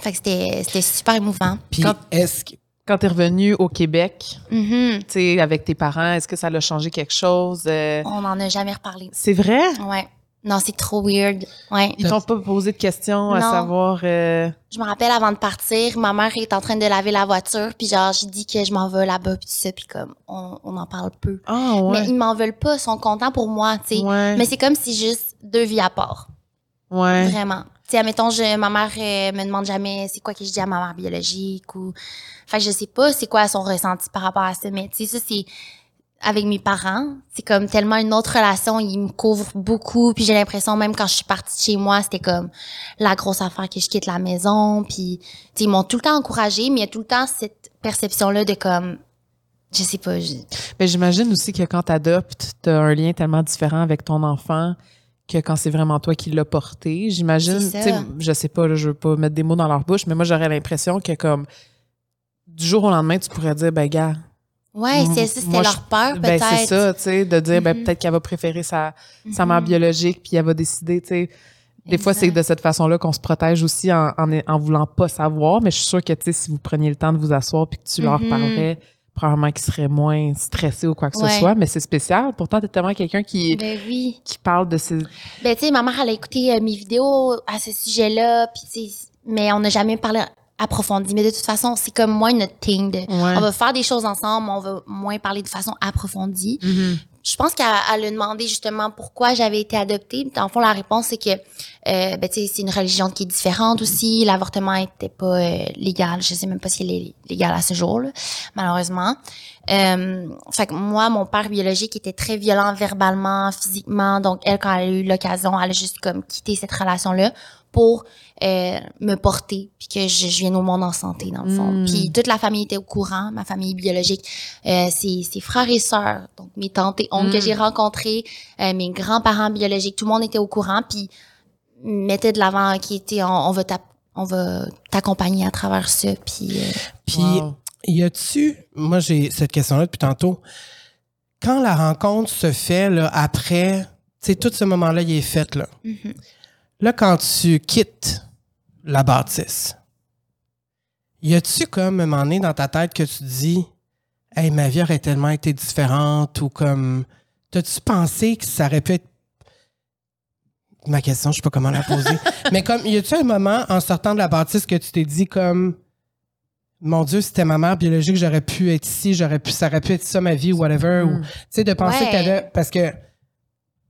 Fait que c'était, c'était super émouvant. Puis Quand- est-ce que. Quand t'es revenu au Québec, tu sais, avec tes parents, est-ce que ça l'a changé quelque chose? Euh, On n'en a jamais reparlé. C'est vrai? Ouais. Non, c'est trop weird. Ouais. Ils t'ont pas posé de questions à savoir... euh, Je me rappelle avant de partir, ma mère est en train de laver la voiture, puis genre, je dis que je m'en vais là-bas, puis tout ça, puis comme, on, on en parle peu. Ah ouais. Mais ils m'en veulent pas, ils sont contents pour moi, tu sais. ouais. Mais c'est comme si juste deux vies à part. ouais. Vraiment. Sais, admettons, je, ma mère euh, me demande jamais c'est quoi que je dis à ma mère biologique ou. Fait que je sais pas c'est quoi son ressenti par rapport à ça, mais tu sais, ça, c'est avec mes parents. C'est comme tellement une autre relation. Ils me couvrent beaucoup. Puis j'ai l'impression, même quand je suis partie de chez moi, c'était comme la grosse affaire que je quitte la maison. Puis, tu ils m'ont tout le temps encouragée, mais il y a tout le temps cette perception-là de comme. Je sais pas. je- j'imagine aussi que quand t'adoptes, t'as un lien tellement différent avec ton enfant que quand c'est vraiment toi qui l'as porté. J'imagine, je sais pas, là, je veux pas mettre des mots dans leur bouche, mais moi j'aurais l'impression que comme du jour au lendemain, tu pourrais dire, ben gars, Ouais, c'est ça, c'était leur peur, ben peut-être. c'est ça, tu sais, de dire, ben Mhm. peut-être qu'elle va préférer sa, sa mère Mhm. biologique, puis elle va décider, tu sais. Des fois, c'est de cette façon-là qu'on se protège aussi en, en, en voulant pas savoir, mais je suis sûre que, tu sais, si vous preniez le temps de vous asseoir puis que tu leur Mhm. Probablement qu'ils seraient moins stressés ou quoi que ce soit, mais c'est spécial. Pourtant, t'es tellement quelqu'un qui, Ben oui. qui parle de ces... Ben, tu sais, ma mère, elle a écouté euh, mes vidéos à ce sujet-là, puis mais on n'a jamais parlé approfondi. Mais de toute façon, c'est comme moins notre thing. de- Ouais. On va faire des choses ensemble, mais on va moins parler de façon approfondie. Mhm. Je pense qu'elle elle a demandé justement pourquoi j'avais été adoptée. Dans le fond, la réponse, c'est que euh, ben, c'est une religion qui est différente aussi. L'avortement était pas euh, légal. Je sais même pas s'il est légal à ce jour, là, malheureusement. Euh, fait que moi, mon père biologique était très violent verbalement, physiquement. Donc, elle, quand elle a eu l'occasion, elle a juste comme quitté cette relation-là pour euh, me porter puis que je, je vienne au monde en santé dans le fond. Mm. Puis toute la famille était au courant, ma famille biologique, euh, ses, ses frères et sœurs, donc mes tantes et oncles que j'ai rencontrés, euh, mes grands-parents biologiques, tout le monde était au courant, puis mettait de l'avant qui était on, on va on va t'accompagner à travers ça, puis euh, Puis, Wow. Y a-tu, moi j'ai cette question-là depuis tantôt, quand la rencontre se fait là, après, tu sais, tout ce moment-là, il est fait là. mhm. Là, quand tu quittes la bâtisse, y a-tu comme un moment donné dans ta tête que tu dis, hey, ma vie aurait tellement été différente ou comme, t'as-tu pensé que ça aurait pu être ma question, je sais pas comment la poser. <laughs> Mais comme, y a-tu un moment en sortant de la bâtisse que tu t'es dit comme, mon Dieu, c'était ma mère biologique, j'aurais pu être ici, j'aurais pu, ça aurait pu être ça ma vie ou whatever. Ou, Mm. tu sais, de penser Ouais. que t'avais, parce que,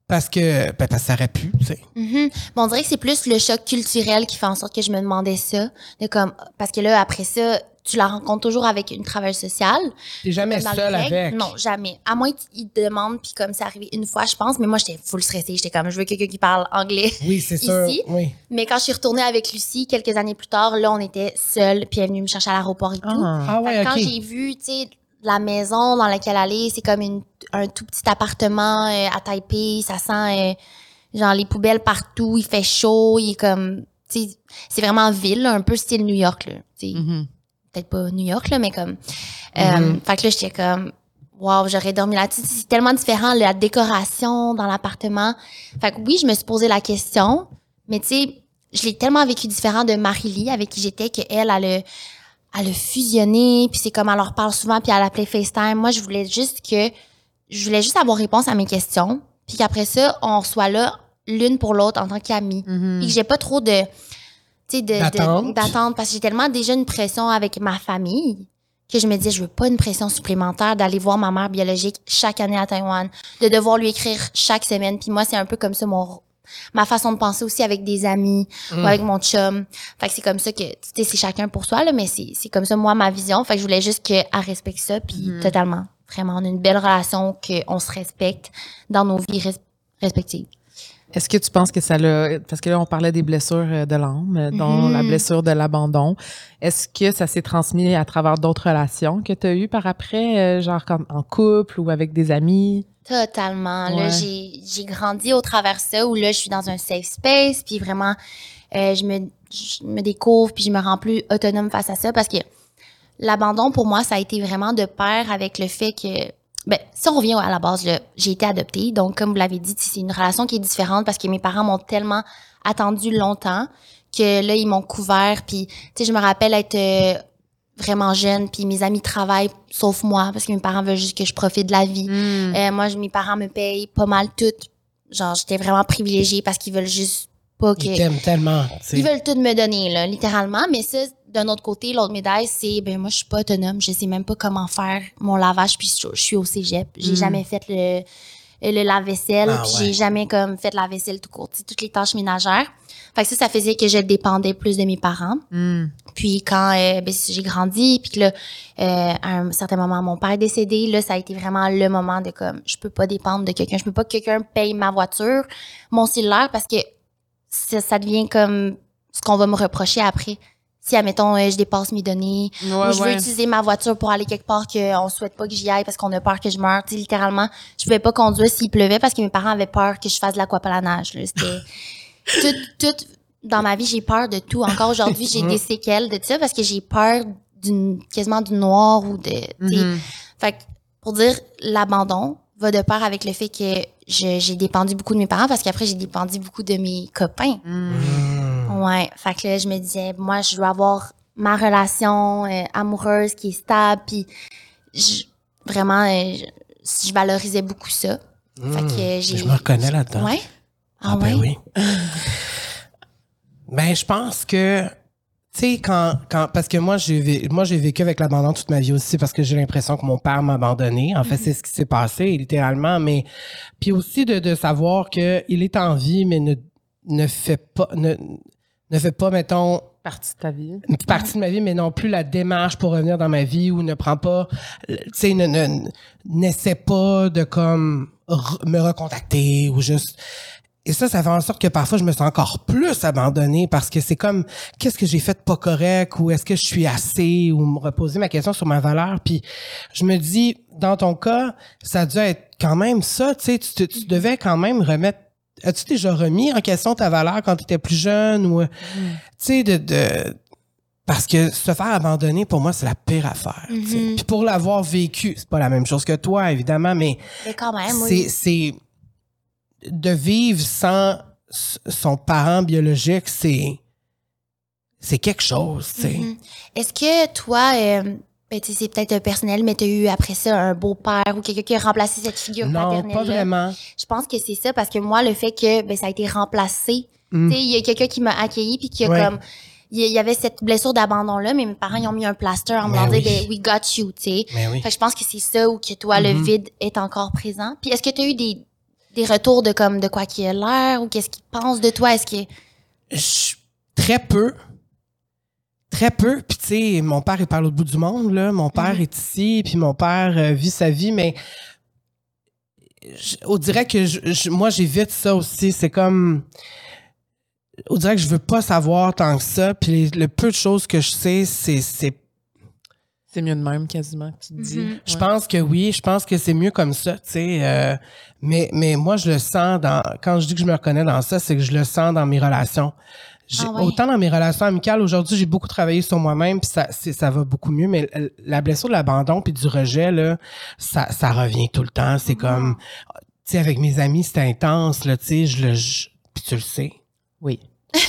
parce que, ben, parce que ça aurait pu, tu sais. Mhm. Mais on dirait que c'est plus le choc culturel qui fait en sorte que je me demandais ça. De comme, parce que là, après ça, tu la rencontres toujours avec une travailleuse sociale. T'es jamais Dans le seul règle, avec? Non, jamais. À moins qu'ils te demandent, puis comme c'est arrivé une fois, je pense, mais moi, j'étais full stressée. J'étais comme, je veux quelqu'un qui parle anglais. <laughs> Oui, c'est sûr. Oui. Mais quand je suis retournée avec Lucie, quelques années plus tard, là, on était seuls, puis elle est venue me chercher à l'aéroport et tout. Ah. Ah ouais, quand j'ai vu, tu sais, la maison dans laquelle elle est, c'est comme une, un tout petit appartement euh, à Taipei. Ça sent, euh, genre, les poubelles partout. Il fait chaud. Il est comme, tu sais, c'est vraiment ville, là, un peu style New York, là. Tu sais, Mhm. Peut-être pas New York, là, mais comme. Euh, Mhm. Fait que là, j'étais comme, wow, j'aurais dormi là. Tu sais, C'est tellement différent, la décoration dans l'appartement. Fait que oui, je me suis posé la question, mais tu sais, je l'ai tellement vécu différent de Marie-Lie, avec qui j'étais, qu'elle, elle a, elle a fusionné, puis c'est comme elle leur parle souvent, puis elle appelait FaceTime. Moi, je voulais juste que, je voulais juste avoir réponse à mes questions, puis qu'après ça, on soit là l'une pour l'autre en tant qu'amis. Mhm. Puis que j'ai pas trop de, d'attente parce que j'ai tellement déjà une pression avec ma famille que je me dis, je veux pas une pression supplémentaire d'aller voir ma mère biologique chaque année à Taïwan, de devoir lui écrire chaque semaine. Puis moi, c'est un peu comme ça mon ma façon de penser aussi avec des amis Mm. ou avec mon chum. Fait que c'est comme ça que, tu sais, c'est chacun pour soi, là, mais c'est, c'est comme ça, moi, ma vision. Fait que je voulais juste qu'elle respecte ça, puis Mhm. totalement. Vraiment, on a une belle relation, qu'on se respecte dans nos vies res- respectives. Est-ce que tu penses que ça l'a. Parce que là, on parlait des blessures euh, de l'âme, euh, dont Mhm. la blessure de l'abandon. Est-ce que ça s'est transmis à travers d'autres relations que tu as eues par après, euh, genre comme en couple ou avec des amis? Totalement. Là, j'ai, j'ai grandi au travers de ça où là, je suis dans un safe space, puis vraiment, euh, je, me, je me découvre, puis je me rends plus autonome face à ça parce que l'abandon, pour moi, ça a été vraiment de pair avec le fait que, ben, si on revient à la base, j'ai été adoptée. Donc, comme vous l'avez dit, c'est une relation qui est différente parce que mes parents m'ont tellement attendu longtemps que là, ils m'ont couvert. Puis, tu sais, je me rappelle être euh, vraiment jeune, puis mes amis travaillent, sauf moi, parce que mes parents veulent juste que je profite de la vie. Mm. Euh, moi, je- mes parents me payent pas mal tout. Genre, j'étais vraiment privilégiée parce qu'ils veulent juste pas que. Ils t'aiment tellement. tu sais. Ils veulent tout me donner, là, littéralement. Mais ça, d'un autre côté, l'autre médaille, c'est, ben, moi, je suis pas autonome. Je sais même pas comment faire mon lavage, puis je, je suis au cégep. J'ai Mm. jamais fait le, le lave-vaisselle, Ah, puis ouais. j'ai jamais, comme, fait la vaisselle tout court. Toutes les tâches ménagères. Fait que ça, ça faisait que je dépendais plus de mes parents. Mm. Puis quand euh, ben, j'ai grandi, puis que là, euh, à un certain moment, mon père est décédé, là, ça a été vraiment le moment de comme, je peux pas dépendre de quelqu'un, je peux pas que quelqu'un paye ma voiture, mon cellulaire, parce que ça, ça devient comme ce qu'on va me reprocher après. Si, admettons, euh, je dépasse mes données, Ouais, ou je veux ouais. utiliser ma voiture pour aller quelque part qu'on souhaite pas que j'y aille parce qu'on a peur que je meure. Tu sais, littéralement, je pouvais pas conduire s'il pleuvait parce que mes parents avaient peur que je fasse de l'aquapalanage. là. C'était <laughs> tout, tout dans ma vie, j'ai peur de tout. Encore aujourd'hui, j'ai des séquelles de ça parce que j'ai peur d'une quasiment du noir ou de. Mhm. Fait que, pour dire l'abandon va de pair avec le fait que j'ai dépendu beaucoup de mes parents parce qu'après j'ai dépendu beaucoup de mes copains. Mm. Mm. Ouais, fait que là, je me disais, moi, je dois avoir ma relation euh, amoureuse qui est stable, puis je- vraiment, euh, je, je valorisais beaucoup ça. Fait Mm. que euh, j'ai... Je me reconnais là-dedans. Ouais? Ah, Ah, ben ouais? oui. <laughs> ben, je pense que, tu sais, quand, quand, parce que moi, j'ai, moi, j'ai vécu avec l'abandon toute ma vie aussi parce que j'ai l'impression que mon père m'a abandonné. En fait, c'est ce qui s'est passé, littéralement. Mais, puis aussi de, de savoir que il est en vie, mais ne, ne fait pas, ne, ne fait pas, mettons, Partie de ta vie. une partie de ma vie, mais non plus la démarche pour revenir dans ma vie ou ne prend pas, tu sais, ne, ne- n'essaie pas de comme re- me recontacter ou juste. et ça, ça fait en sorte que parfois je me sens encore plus abandonnée parce que c'est comme qu'est-ce que j'ai fait de pas correct ou est-ce que je suis assez ou me reposer ma question sur ma valeur? Puis je me dis, dans ton cas, ça a dû être quand même ça, tu sais, tu, tu devais quand même remettre. As-tu déjà remis en question ta valeur quand tu étais plus jeune ou, tu sais, de, de parce que se faire abandonner, pour moi, c'est la pire affaire. tu. Mhm. Puis pour l'avoir vécu, c'est pas la même chose que toi, évidemment, mais Mais quand même, c'est oui. c'est de vivre sans son parent biologique, c'est c'est quelque chose, tu sais. Mhm. Est-ce que toi, euh, ben, tu sais, c'est peut-être personnel, mais tu as eu après ça un beau-père ou quelqu'un qui a remplacé cette figure Non, paternelle pas vraiment. Je pense que c'est ça parce que moi, le fait que ben, ça a été remplacé, Mm. tu sais, il y a quelqu'un qui m'a accueilli puis qui a Ouais. comme il y- avait cette blessure d'abandon là, mais mes parents ils ont mis un plaster en me Mais disant oui. ben, we got you, tu sais. Mais oui. Fait que je pense que c'est ça où que toi le Mhm. vide est encore présent. Puis est-ce que tu as eu des des retours de comme de quoi qu'il a l'air ou qu'est-ce qu'il pense de toi? Est-ce que Je- très peu. Très peu. Puis tu sais, mon père est par l'autre bout du monde, là. Mon père Mhm. est ici, puis mon père euh, vit sa vie, mais je- on dirait que je- je- moi, j'évite ça aussi. C'est comme... On dirait que je veux pas savoir tant que ça. Puis le peu de choses que je sais, c'est c'est C'est mieux de même, quasiment, que tu te dis. Mhm. Je Ouais. pense que oui, je pense que c'est mieux comme ça, tu sais. euh, mais, mais moi, je le sens dans. Quand je dis que je me reconnais dans ça, c'est que je le sens dans mes relations. J'ai- Ah ouais? Autant dans mes relations amicales, aujourd'hui, j'ai beaucoup travaillé sur moi-même, puis ça, c'est- ça va beaucoup mieux. Mais la blessure de l'abandon puis du rejet, là, ça, ça revient tout le temps. C'est comme, tu sais, avec mes amis, c'est intense, là, tu sais, je le, puis tu le sais. Oui. <laughs>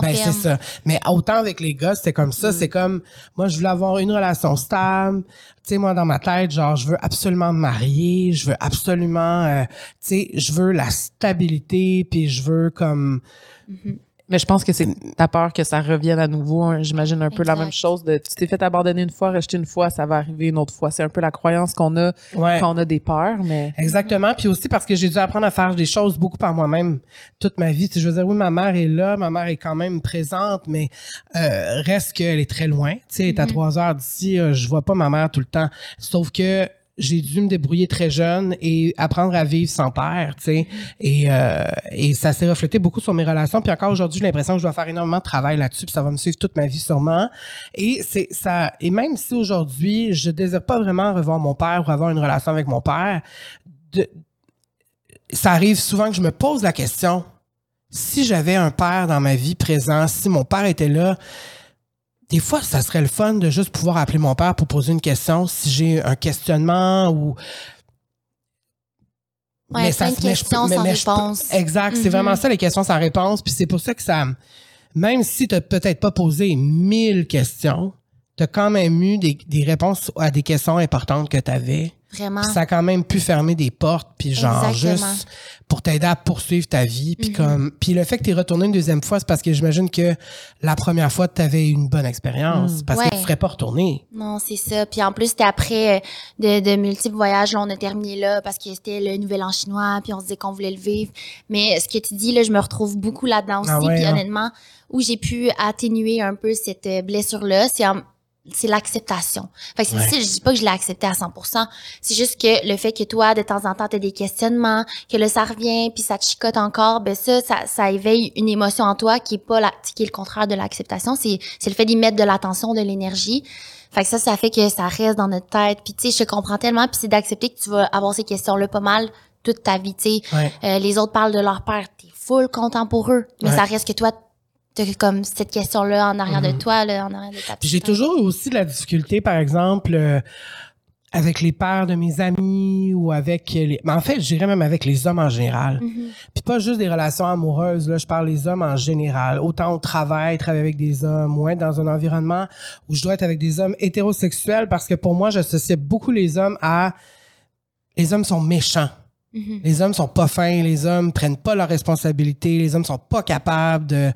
Ben, c'est ça. Mais autant avec les gars, c'était comme ça. C'est comme, moi, je voulais avoir une relation stable. Tu sais, moi, dans ma tête, genre, je veux absolument me marier. Je veux absolument, euh, tu sais, je veux la stabilité. Puis je veux comme, Mais je pense que c'est ta peur que ça revienne à nouveau. hein. J'imagine un peu la même chose. De, tu t'es fait abandonner une fois, rejeter une fois, ça va arriver une autre fois. C'est un peu la croyance qu'on a ouais. quand on a des peurs, mais Exactement. Puis aussi parce que j'ai dû apprendre à faire des choses beaucoup par moi-même toute ma vie. Tu sais, je veux dire, oui, ma mère est là, ma mère est quand même présente, mais euh, reste qu'elle est très loin. Tu sais, elle est à trois heures d'ici, euh, je vois pas ma mère tout le temps. Sauf que j'ai dû me débrouiller très jeune et apprendre à vivre sans père, tu sais. Et, euh, et ça s'est reflété beaucoup sur mes relations. Puis encore aujourd'hui, j'ai l'impression que je dois faire énormément de travail là-dessus, puis ça va me suivre toute ma vie sûrement. Et c'est ça. Et même si aujourd'hui, je désire pas vraiment revoir mon père ou avoir une relation avec mon père, de- ça arrive souvent que je me pose la question si j'avais un père dans ma vie présent, si mon père était là, des fois, ça serait le fun de juste pouvoir appeler mon père pour poser une question si j'ai un questionnement ou. Ouais, mais je questions mais- sans mais je réponse. exact. C'est vraiment ça, les questions sans réponse. Puis c'est pour ça que ça. Même si tu peut-être pas posé mille questions, tu as quand même eu des, des réponses à des questions importantes que tu avais. Vraiment ça a quand même pu fermer des portes, puis genre Exactement. juste pour t'aider à poursuivre ta vie. Puis Mhm. comme, puis le fait que tu es retourné une deuxième fois, c'est parce que j'imagine que la première fois, tu avais une bonne expérience. Mm. Parce que tu serais pas retourné. Non, c'est ça. Puis en plus, c'était après euh, de, de multiples voyages. Là, on a terminé là parce que c'était le nouvel an chinois, puis on se disait qu'on voulait le vivre. Mais ce que tu dis, là, je me retrouve beaucoup là-dedans aussi. Ah ouais, puis hein? honnêtement, où j'ai pu atténuer un peu cette euh, blessure-là, c'est en- c'est l'acceptation. Fait que c'est Ouais. difficile, je dis pas que je l'ai accepté à 100%. C'est juste que le fait que toi, de temps en temps, t'as des questionnements, que là, ça revient, puis ça te chicote encore, ben ça, ça, ça éveille une émotion en toi qui est pas la, qui est le contraire de l'acceptation. C'est, c'est le fait d'y mettre de l'attention, de l'énergie. Fait que ça, ça fait que ça reste dans notre tête. Puis tu sais, je te comprends tellement, puis c'est d'accepter que tu vas avoir ces questions-là pas mal toute ta vie, tu sais. Ouais. Euh, les autres parlent de leur père, t'es full content pour eux. Mais Ouais. ça reste que toi, t'as comme cette question-là en arrière de Mhm. toi, là, en arrière de ta j'ai toujours aussi de la difficulté, par exemple, euh, avec les pères de mes amis ou avec les. Mais en fait, je dirais même avec les hommes en général. Mhm. Puis pas juste des relations amoureuses, là, je parle des hommes en général. Autant au travail, travailler avec des hommes, ou être dans un environnement où je dois être avec des hommes hétérosexuels, parce que pour moi, j'associais beaucoup les hommes à les hommes sont méchants. Mhm. Les hommes sont pas fins, les hommes prennent pas leurs responsabilités, les hommes sont pas capables de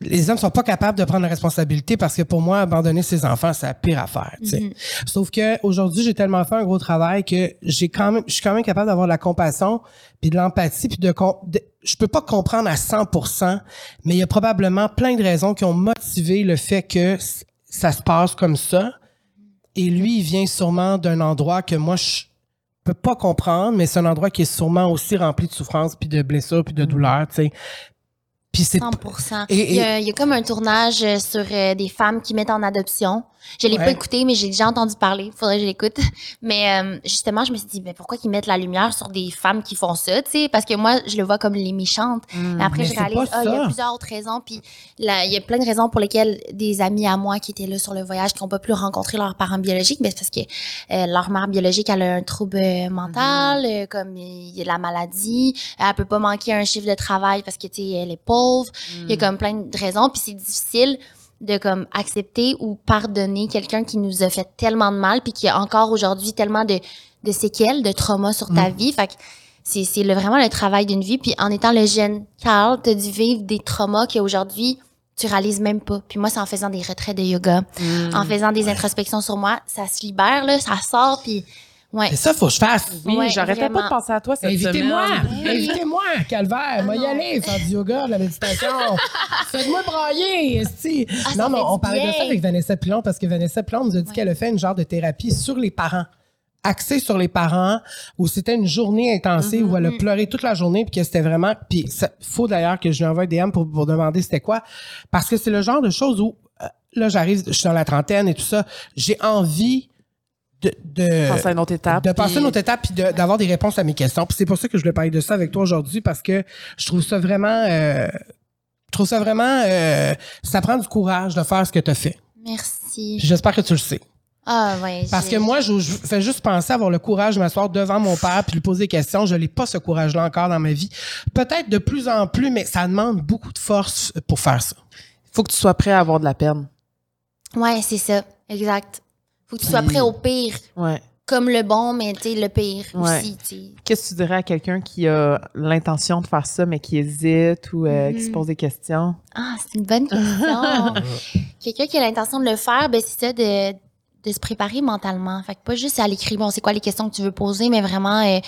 les hommes sont pas capables de prendre la responsabilité parce que pour moi abandonner ses enfants c'est la pire affaire. Mhm. Sauf que aujourd'hui, j'ai tellement fait un gros travail que j'ai quand même je suis quand même capable d'avoir de la compassion puis de l'empathie puis de, de- je peux pas comprendre à 100%, mais il y a probablement plein de raisons qui ont motivé le fait que ça se passe comme ça. Et lui, il vient sûrement d'un endroit que moi je peut pas comprendre, mais c'est un endroit qui est sûrement aussi rempli de souffrance, puis de blessures, puis de Mm. douleurs, tu sais. Puis c'est 100%. Et- il, y a, il y a comme un tournage euh, sur euh, des femmes qui mettent en adoption. Je l'ai Ouais. pas écouté, mais j'ai déjà entendu parler. Faudrait que je l'écoute. <laughs> Mais euh, justement, je me suis dit, mais pourquoi qu'ils mettent la lumière sur des femmes qui font ça, tu sais? Parce que moi, je le vois comme les méchantes. Mais après, je réalise, ah, il y a plusieurs autres raisons. Puis là, il y a plein de raisons pour lesquelles des amis à moi qui étaient là sur le voyage, qui n'ont pas pu rencontrer leurs parents biologiques, mais c'est parce que euh, leur mère biologique, elle a un trouble euh, mental, euh, comme il y a la maladie. Elle peut pas manquer un chiffre de travail parce que, tu sais, elle est pauvre. Il y a comme plein de raisons. Puis c'est difficile de comme accepter ou pardonner quelqu'un qui nous a fait tellement de mal puis qui a encore aujourd'hui tellement de, de séquelles, de traumas sur ta vie. Fait que c'est, c'est le, vraiment le travail d'une vie. Puis en étant le jeune Carl, t'as dû vivre des traumas qu'aujourd'hui, tu réalises même pas. Puis moi, c'est en faisant des retraits de yoga, en faisant des introspections sur moi, ça se libère, là, ça sort, puis ouais. Mais ça, faut que je fasse. Oui, Ouais, j'arrêtais pas de penser à toi cette Invitez-moi! semaine. Invitez-moi, calvaire! Moi, y aller, faire du yoga, de la méditation. <laughs> Faites-moi brailler, esti. Ah, non, mais on parlait de ça avec Vanessa Pilon parce que Vanessa Pilon nous a dit Ouais. qu'elle a fait une genre de thérapie sur les parents axée sur les parents où c'était une journée intensive Mm-hmm. où elle a pleuré toute la journée puis que c'était vraiment puis ça faut d'ailleurs que je lui envoie un DM pour, pour demander c'était quoi parce que c'est le genre de choses où euh, là j'arrive je suis dans la trentaine et tout ça j'ai envie de, de Passer à une autre étape. de passer puis- une autre étape puis de- d'avoir des réponses à mes questions. Puis c'est pour ça que je voulais parler de ça avec toi aujourd'hui parce que je trouve ça vraiment euh, je trouve ça vraiment euh, ça prend du courage de faire ce que tu as fait. Merci. J'espère que tu le sais. Ah, ouais. Parce que moi je, je fais juste penser avoir le courage de m'asseoir devant mon père puis lui poser des questions, je n'ai pas ce courage là encore dans ma vie. Peut-être de plus en plus mais ça demande beaucoup de force pour faire ça. faut que tu sois prêt à avoir de la peine. Ouais, c'est ça. Exact. Faut que tu sois prêt au pire. Ouais. Comme le bon, mais tu sais, le pire Ouais. aussi. Qu'est-ce que tu dirais à quelqu'un qui a l'intention de faire ça, mais qui hésite ou euh, qui se Mhm. pose des questions? Ah, c'est une bonne question. <laughs> Quelqu'un qui a l'intention de le faire, ben c'est ça, de, de se préparer mentalement. Fait que pas juste à l'écrit, bon, c'est quoi les questions que tu veux poser, mais vraiment, euh,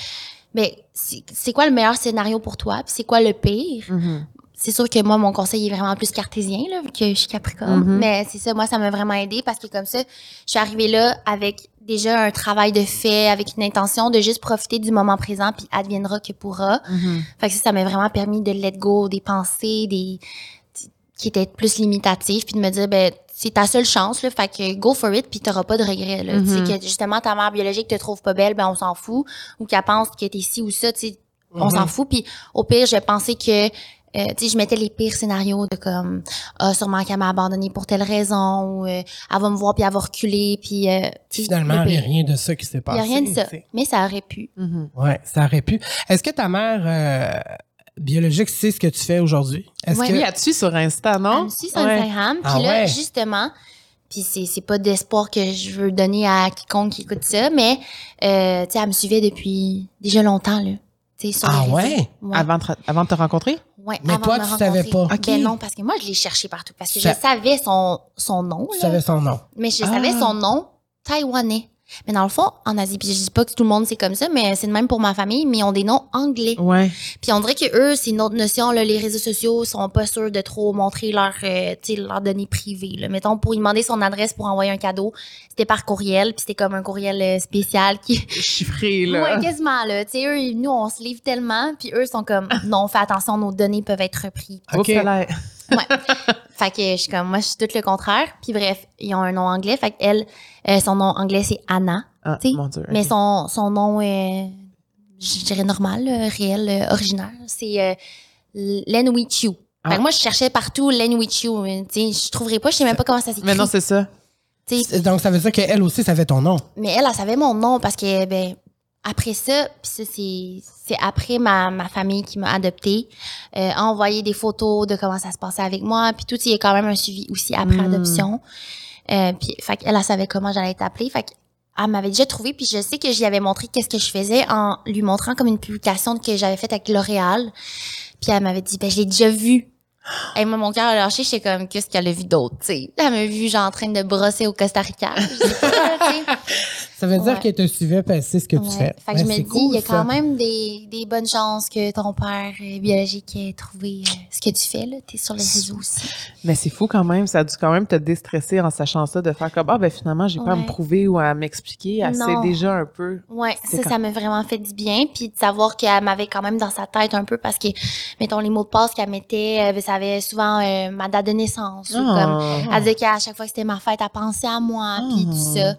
ben, c'est quoi le meilleur scénario pour toi, puis c'est quoi le pire? Mhm. C'est sûr que moi, mon conseil est vraiment plus cartésien, là, vu que je suis Capricorne. Mhm. Mais c'est ça, moi, ça m'a vraiment aidé parce que comme ça, je suis arrivée là avec déjà un travail de fait, avec une intention de juste profiter du moment présent, puis adviendra que pourra. Mhm. Fait que ça, ça m'a vraiment permis de let go des pensées, des qui étaient plus limitatives, puis de me dire, ben, c'est ta seule chance, là, fait que go for it, puis t'auras pas de regrets, là. Tu sais, Mhm. que justement, ta mère biologique te trouve pas belle, ben, on s'en fout, ou qu'elle pense que t'es ci ou ça, tu sais, on s'en fout, puis au pire, je pensais que, euh, je mettais les pires scénarios de comme, ah, sûrement qu'elle m'a abandonné pour telle raison, ou euh, elle va me voir, puis elle va reculer, puis... Euh, Finalement, le il n'y a rien de ça qui s'est Il passé. y a rien de ça, mais ça aurait pu. Mhm. Ouais, ça aurait pu. Est-ce que ta mère euh, biologique sait ce que tu fais aujourd'hui? Est-ce Ouais. que Oui, là-dessus sur Insta, Elle non? me suit sur Ouais. Instagram. Puis Ah là, ouais? justement, puis c'est, c'est pas d'espoir que je veux donner à quiconque qui écoute ça, mais euh, tu sais, elle me suivait depuis déjà longtemps, là. Tu sais, sur Ah ouais? Ouais. Avant, te- avant de te rencontrer? Ouais, Mais avant toi, de me tu savais rencontrer. pas. Ok. Ben non, parce que moi, je l'ai cherché partout. Parce que Ça- je savais son, son nom, tu là. savais son nom? Mais je Ah. savais son nom taïwanais. Mais dans le fond, en Asie, puis je dis pas que tout le monde c'est comme ça, mais c'est de même pour ma famille, mais ils ont des noms anglais. Ouais. Puis on dirait que eux, c'est une autre notion. Là, les réseaux sociaux sont pas sûrs de trop montrer leurs euh, tu sais, leurs données privées. Là. Mettons, pour lui demander son adresse pour envoyer un cadeau, c'était par courriel, puis c'était comme un courriel euh, spécial qui... <laughs> Chiffré, là. Ouais, quasiment, là. Tu sais, eux, nous, on se livre tellement, puis eux sont comme, non, fais attention, nos données peuvent être reprises. Ok. là. <laughs> Fait que je suis comme, moi, je suis tout le contraire. Puis bref, ils ont un nom anglais. Fait qu'elle, euh, son nom anglais, c'est Anna. Ah, mon Dieu. Mais ok. son, son nom, euh, je dirais normal, là, réel, euh, originaire, c'est euh, Len Wichu. Ah. Fait que moi, je cherchais partout Len Wichu. mais, Tu sais, je trouverais pas, je sais même pas comment ça s'écrit. Mais non, c'est ça. Donc, ça veut dire qu'elle aussi savait ton nom. mais elle, elle savait mon nom parce que, ben, après ça, puis ça, c'est, c'est après ma, ma famille qui m'a adoptée, euh, a envoyé des photos de comment ça se passait avec moi, puis tout, il y a quand même un suivi aussi après Mm. adoption. Euh, puis, fait qu'elle, elle savait comment j'allais être appelée, fait qu'elle m'avait déjà trouvé, puis je sais que j'y avais montré qu'est-ce que je faisais en lui montrant comme une publication que j'avais faite avec L'Oréal. Puis elle m'avait dit, ben, je l'ai déjà vu. Et moi, mon cœur a lâché, j'étais comme, qu'est-ce qu'elle a vu d'autre, tu sais? Elle m'a vu, genre, en train de brosser au Costa Rica. <laughs> Tu. Ça veut dire Ouais. qu'elle te suivait, sait ce que tu fais. Fait que Ouais, je me c'est dis, cool, il y a ça. quand même des, des bonnes chances que ton père euh, biologique ait trouvé euh, ce que tu fais. là. T'es sur les réseaux aussi. Mais c'est fou quand même. Ça a dû quand même te déstresser en sachant ça, de faire comme, ah, ben finalement, j'ai pas à me prouver ou à m'expliquer. Elle sait Non. déjà un peu. Ouais, C'est ça, quand- ça m'a vraiment fait du bien. Puis de savoir qu'elle m'avait quand même dans sa tête un peu parce que, mettons, les mots de passe qu'elle mettait, euh, ça avait souvent euh, ma date de naissance. Ou comme, Ah. elle disait qu'à chaque fois que c'était ma fête, elle pensait à moi, puis Ah. tout ça.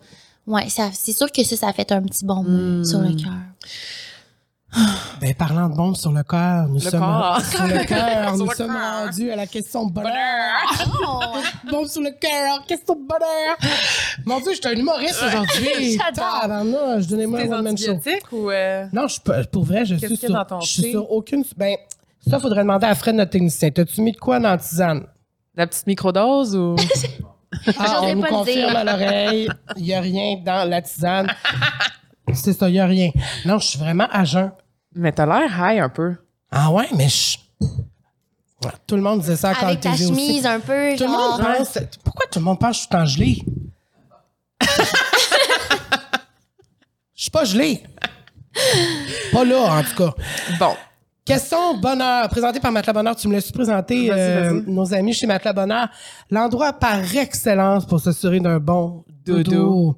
Ouais, c'est sûr que ça, ça a fait un petit bombe Mm. sur le cœur. Ben, parlant de bombe sur le cœur, nous Le sommes corps. sur le cœur, <laughs> nous le sommes rendus à la question de bonheur. Oh, <laughs> bombe sur le cœur, question bonheur. Mon Dieu, je suis un humoriste aujourd'hui. <laughs> J'adore. Un ou. euh, Non, je suis pas- pour vrai, je suis sur, je suis sur aucune. Ben, ça, faudrait demander à Fred, notre technicien. T'as-tu mis de quoi dans la tisane? La petite microdose ou? Ah, on nous pas confirme à l'oreille, il n'y a rien dans la tisane. C'est ça, il n'y a rien. Non, je suis vraiment à jeun. Mais t'as l'air high un peu. Ah ouais, mais je... Tout le monde disait ça quand Avec ta aussi. chemise un peu, Tout le monde pense... Pourquoi tout le monde pense que je suis en gelé? <laughs> Je suis pas gelé. Pas là, en tout cas. Bon. Question bonheur, présenté par Matelas Bonheur. Tu me l'as présenté, euh, nos amis chez Matelas Bonheur. L'endroit par excellence pour s'assurer d'un bon dodo. Dodo.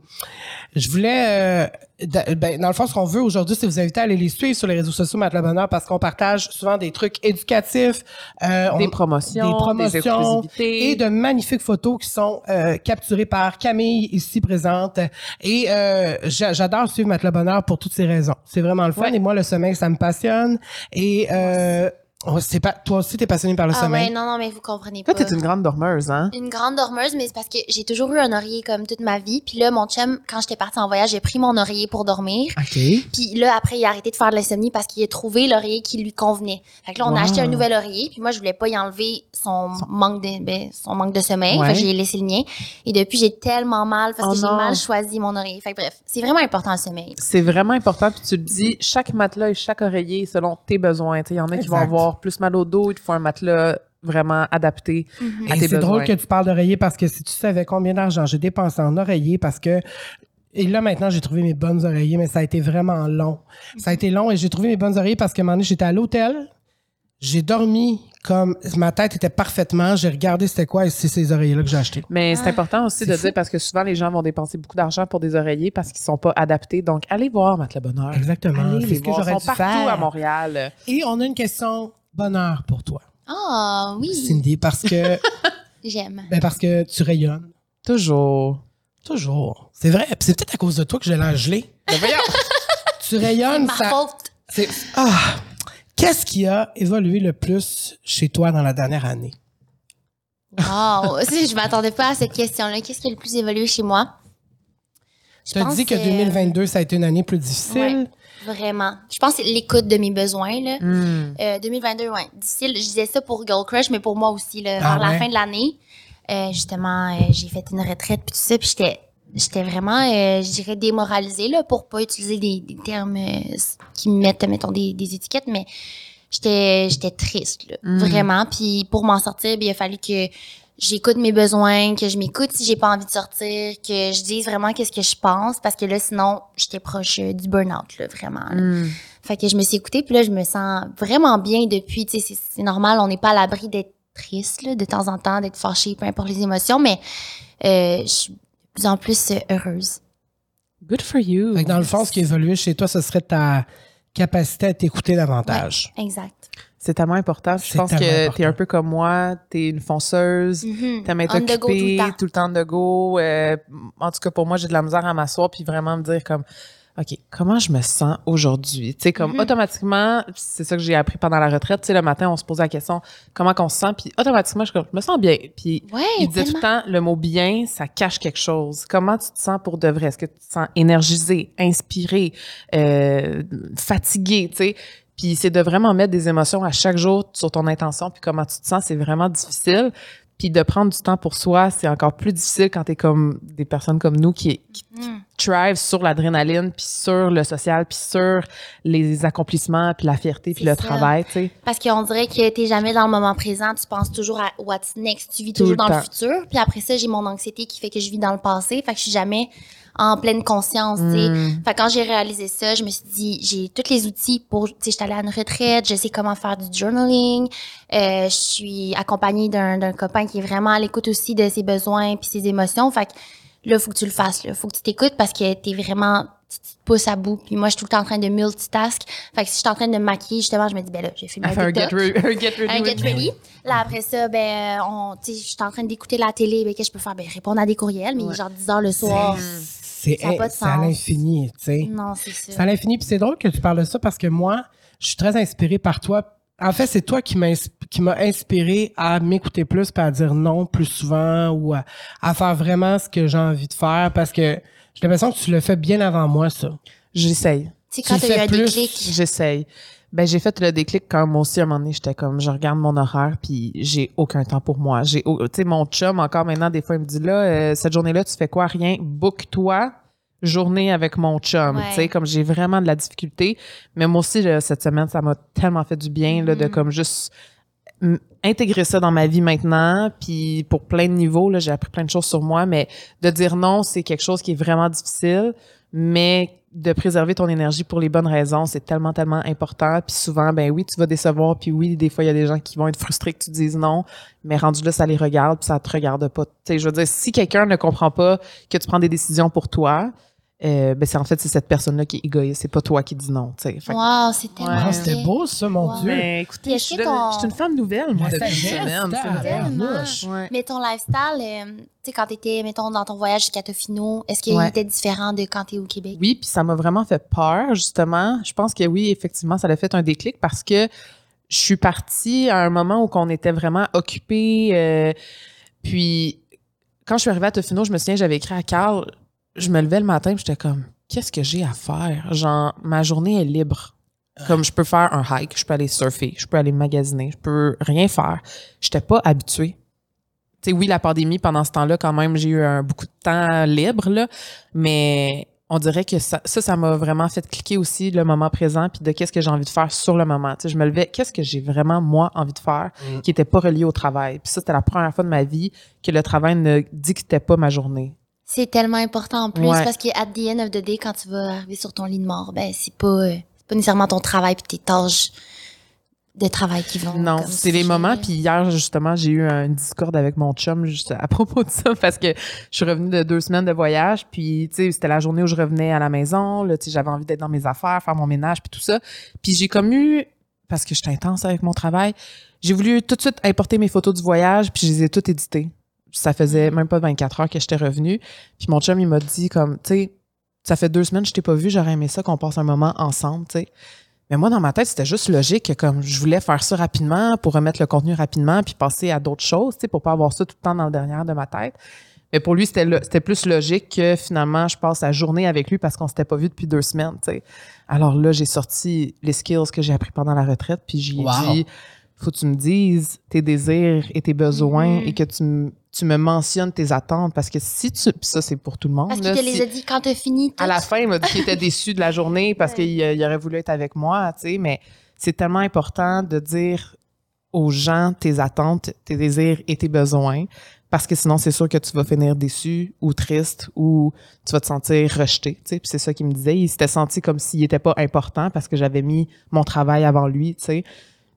Je voulais, euh, da- ben, dans le fond, ce qu'on veut aujourd'hui, c'est vous inviter à aller les suivre sur les réseaux sociaux Matelas Bonheur parce qu'on partage souvent des trucs éducatifs, euh, Des on- promotions, des promotions et de magnifiques photos qui sont euh, capturées par Camille ici présente. Et euh, j'a- j'adore suivre Matelas Bonheur pour toutes ces raisons. C'est vraiment le fun. Ouais. Et moi, le sommeil, ça me passionne. Et euh, oh, c'est pas, toi aussi, t'es passionné par le Ah sommeil? ouais, non, non, mais vous comprenez pas. Toi, t'es une grande dormeuse, hein? Une grande dormeuse, mais c'est parce que j'ai toujours eu un oreiller comme toute ma vie. Puis là, mon chum, quand j'étais partie en voyage, j'ai pris mon oreiller pour dormir. OK. Puis là, après, il a arrêté de faire de l'insomnie parce qu'il a trouvé l'oreiller qui lui convenait. Fait que là, on Wow. a acheté un nouvel oreiller. Puis moi, je voulais pas y enlever son, manque de, ben, son manque de sommeil. Ouais. Fait que j'ai laissé le mien. Et depuis, j'ai tellement mal parce Oh que j'ai mal choisi mon oreiller. Fait que bref, c'est vraiment important le sommeil. C'est vraiment important. Puis tu le dis, chaque matelas et chaque oreiller selon tes besoins. Il y en a qui vont Exact. Avoir plus mal au dos, il te faut un matelas vraiment adapté à Et tes c'est drôle que tu parles d'oreiller parce que si tu savais combien d'argent j'ai dépensé en oreiller parce que et là maintenant j'ai trouvé mes bonnes oreillers mais ça a été vraiment long. Ça a été long et j'ai trouvé mes bonnes oreillers parce qu'à un moment donné j'étais à l'hôtel, j'ai dormi comme ma tête était parfaitement, j'ai regardé c'était quoi et c'est ces oreillers là que j'ai acheté. Mais c'est Ah, important aussi de fou. dire parce que souvent les gens vont dépenser beaucoup d'argent pour des oreillers parce qu'ils sont pas adaptés. Donc allez voir Matelas Bonheur. Exactement, c'est les ce que voir. j'aurais Ils dû sont partout faire. à Montréal. Et on a une question bonheur pour toi, Ah, oui. Cindy parce que <laughs> J'aime. ben parce que tu rayonnes Toujours. toujours. C'est vrai, Puis c'est peut-être à cause de toi que j'ai l'air gelé. <laughs> tu rayonnes Ma ça faute. C'est ah, qu'est-ce qui a évolué le plus chez toi dans la dernière année? Wow. <laughs> Si, je m'attendais pas à cette question-là. Qu'est-ce qui a le plus évolué chez moi? Je Tu as pense dit que 2022 ça a été une année plus difficile. Vraiment. Je pense que c'est l'écoute de mes besoins, là. Hmm. Euh, 2022, ouais. Difficile. Je disais ça pour Girl Crush, mais pour moi aussi, là, Ah vers ouais? la fin de l'année. euh, justement, euh, j'ai fait une retraite puis tout ça, puis j'étais j'étais vraiment, je dirais, démoralisée, là, pour pas utiliser des, des termes qui me mettent, mettons, des, des étiquettes, mais j'étais j'étais triste, là, Mm. vraiment. Puis pour m'en sortir, bien, il a fallu que j'écoute mes besoins, que je m'écoute si j'ai pas envie de sortir, que je dise vraiment qu'est-ce que je pense, parce que là, sinon, j'étais proche euh, du burn-out, là, vraiment. là. Hmm. Fait que je me suis écoutée, puis là, je me sens vraiment bien depuis. Tu sais, c'est- normal, on n'est pas à l'abri d'être triste, là, de temps en temps, d'être fâché, peu importe les émotions, mais euh, je suis de plus en plus euh, heureuse. Good for you. Fait que dans le fond, ce qui a évolué chez toi, ce serait ta capacité à t'écouter davantage. Exact. C'est tellement important. Je pense que important. t'es un peu comme moi. T'es une fonceuse. Être On the go tout le occupée, temps. tout le temps de go. Euh, en tout cas, pour moi, j'ai de la misère à m'asseoir puis vraiment me dire comme, OK, comment je me sens aujourd'hui? Tu sais, comme Mhm. automatiquement, c'est ça que j'ai appris pendant la retraite. Tu sais, le matin, on se pose la question, comment qu'on se sent? Puis automatiquement, je, je me sens bien. Puis Ouais, il disait tout le temps, le mot bien, ça cache quelque chose. Comment tu te sens pour de vrai? Est-ce que tu te sens énergisé, inspiré, euh, fatigué, tu sais? Puis c'est de vraiment mettre des émotions à chaque jour sur ton intention, puis comment tu te sens, c'est vraiment difficile. Puis de prendre du temps pour soi, c'est encore plus difficile quand t'es comme des personnes comme nous qui, qui Mhm. thrive sur l'adrénaline, puis sur le social, puis sur les accomplissements, puis la fierté, puis le ça. travail, tu sais. Parce qu'on dirait que t'es jamais dans le moment présent, tu penses toujours à what's next, tu vis Tout toujours le dans le futur. Puis après ça, j'ai mon anxiété qui fait que je vis dans le passé, fait que je suis jamais en pleine conscience. Mm. Fait quand j'ai réalisé ça, je me suis dit, j'ai tous les outils pour, tu sais, j'étais allée à une retraite, je sais comment faire du journaling, euh, je suis accompagnée d'un d'un copain qui est vraiment à l'écoute aussi de ses besoins puis ses émotions. Fait que là, faut que tu le fasses, là. Faut que tu t'écoutes parce que t'es vraiment, tu te pousses à bout. Puis moi, je suis tout le temps en train de multitask. Fait que si je suis en train de me maquiller, justement, je me dis, ben là, j'ai fait un get, TikTok re- un get ready. un get ready. Là, après ça, ben, on, tu sais, je suis en train d'écouter la télé, ben, qu'est-ce que je peux faire? Ben, répondre à des courriels, mais Ouais. genre 10 heures le soir. C'est à l'infini, tu sais. Non, c'est ça. C'est à l'infini. Puis c'est drôle que tu parles de ça parce que moi, je suis très inspirée par toi. En fait, c'est toi qui m'as inspiré à m'écouter plus, puis à dire non plus souvent ou à, à faire vraiment ce que j'ai envie de faire parce que j'ai l'impression que tu le fais bien avant moi, ça. J'essaye. Tu sais, quand Tu t'as eu fais un déclic. J'essaye. Ben j'ai fait le déclic quand moi aussi à un moment donné j'étais comme je regarde mon horaire puis j'ai aucun temps pour moi. J'ai tu sais mon chum encore maintenant des fois il me dit là euh, cette journée-là tu fais quoi? Rien book-toi journée avec mon chum. Ouais. Tu sais comme j'ai vraiment de la difficulté mais moi aussi là, cette semaine ça m'a tellement fait du bien là, de Mhm. comme juste intégrer ça dans ma vie maintenant puis pour plein de niveaux là j'ai appris plein de choses sur moi mais de dire non c'est quelque chose qui est vraiment difficile mais de préserver ton énergie pour les bonnes raisons, c'est tellement, tellement important. Puis souvent, ben oui, tu vas décevoir. Puis oui, des fois, il y a des gens qui vont être frustrés que tu dises non. Mais rendu là, ça les regarde, puis ça te regarde pas. Tu je veux dire, si quelqu'un ne comprend pas que tu prends des décisions pour toi, euh, ben c'est en fait, c'est cette personne-là qui est égoïste. C'est pas toi qui dis non, tu sais. Fait Wow, c'est tellement Ouais. Ah, c'était beau, ça, mon Wow. Dieu. Mais écoutez, Puis je est-ce suis, que de- ton- je suis une femme nouvelle, moi, La depuis semaine. Ouais. Mais ton lifestyle, euh, tu sais, quand t'étais, mettons, dans ton voyage jusqu'à Tofino, est-ce qu'il Ouais. était différent de quand t'es au Québec? Oui, puis ça m'a vraiment fait peur, justement. Je pense que oui, effectivement, ça a fait un déclic parce que je suis partie à un moment où on était vraiment occupé. euh, puis quand je suis arrivée à Tofino, je me souviens, j'avais écrit à Carl, je me levais le matin, j'étais comme, qu'est-ce que j'ai à faire? Genre, ma journée est libre. Comme je peux faire un hike, je peux aller surfer, je peux aller magasiner, je peux rien faire. J'étais pas habituée. Tu sais, oui, la pandémie, pendant ce temps-là, quand même, j'ai eu un, beaucoup de temps libre, là, mais on dirait que ça, ça, m'a vraiment fait cliquer aussi le moment présent, puis de qu'est-ce que j'ai envie de faire sur le moment. Tu sais, je me levais, qu'est-ce que j'ai vraiment, moi, envie de faire, Mm. qui était pas relié au travail? Puis ça, c'était la première fois de ma vie que le travail ne dictait pas ma journée. C'est tellement important en plus Ouais. parce que at the end of the day, quand tu vas arriver sur ton lit de mort, ben c'est pas, euh, pas nécessairement ton travail puis tes tâches de travail qui vont. Non, c'est les moments. Puis hier, justement, j'ai eu un discorde avec mon chum juste à <laughs> propos de ça parce que je suis revenue de deux semaines de voyage. Puis, tu sais, c'était la journée où je revenais à la maison. Là, tu sais, j'avais envie d'être dans mes affaires, faire mon ménage, puis tout ça. Puis j'ai comme eu, parce que j'étais intense avec mon travail, j'ai voulu tout de suite importer mes photos du voyage, puis je les ai toutes éditées. Ça faisait même pas 24 heures que j'étais revenue. Puis mon chum, il m'a dit comme, tu sais, ça fait deux semaines que je t'ai pas vu, j'aurais aimé ça qu'on passe un moment ensemble, tu sais. Mais moi, dans ma tête, c'était juste logique que comme je voulais faire ça rapidement pour remettre le contenu rapidement puis passer à d'autres choses, tu sais, pour pas avoir ça tout le temps dans le dernier de ma tête. Mais pour lui, c'était le- c'était plus logique que finalement, je passe la journée avec lui parce qu'on s'était pas vu depuis deux semaines, tu sais. Alors là, j'ai sorti les skills que j'ai appris pendant la retraite puis j'ai Wow. dit, faut que tu me dises tes désirs et tes besoins Mhm. et que tu, me- tu me mentionnes tes attentes parce que si tu, puis ça c'est pour tout le monde. Parce qu'il te si- les a dit quand t'as fini. à la tout. fin, il m'a dit qu'il était déçu de la journée <laughs> parce Ouais. qu'il euh, il aurait voulu être avec moi, tu sais, mais c'est tellement important de dire aux gens tes attentes, tes désirs et tes besoins parce que sinon, c'est sûr que tu vas finir déçu ou triste ou tu vas te sentir rejeté, tu sais. Puis c'est ça qu'il me disait. Il s'était senti comme s'il était pas important parce que j'avais mis mon travail avant lui, tu sais.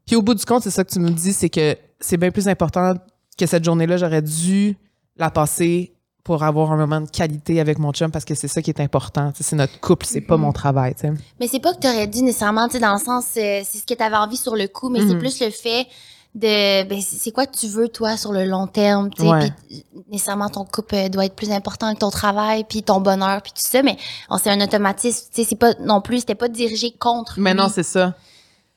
Puis au bout du compte, c'est ça que tu me dis, c'est que c'est bien plus important que cette journée-là, j'aurais dû la passer pour avoir un moment de qualité avec mon chum parce que c'est ça qui est important. Tu C'est notre couple, c'est pas Mhm. mon travail. tu sais. Mais c'est pas que t'aurais dû nécessairement, tu dans le sens, euh, c'est ce que t'avais envie sur le coup, mais c'est Mhm. plus le fait de, ben, c'est quoi que tu veux, toi, sur le long terme, tu Ouais. nécessairement, ton couple euh, doit être plus important que ton travail, puis ton bonheur, puis tout ça, mais on c'est un automatisme, tu sais, c'est pas, non plus, c'était pas dirigé contre Mais non, c'est ça.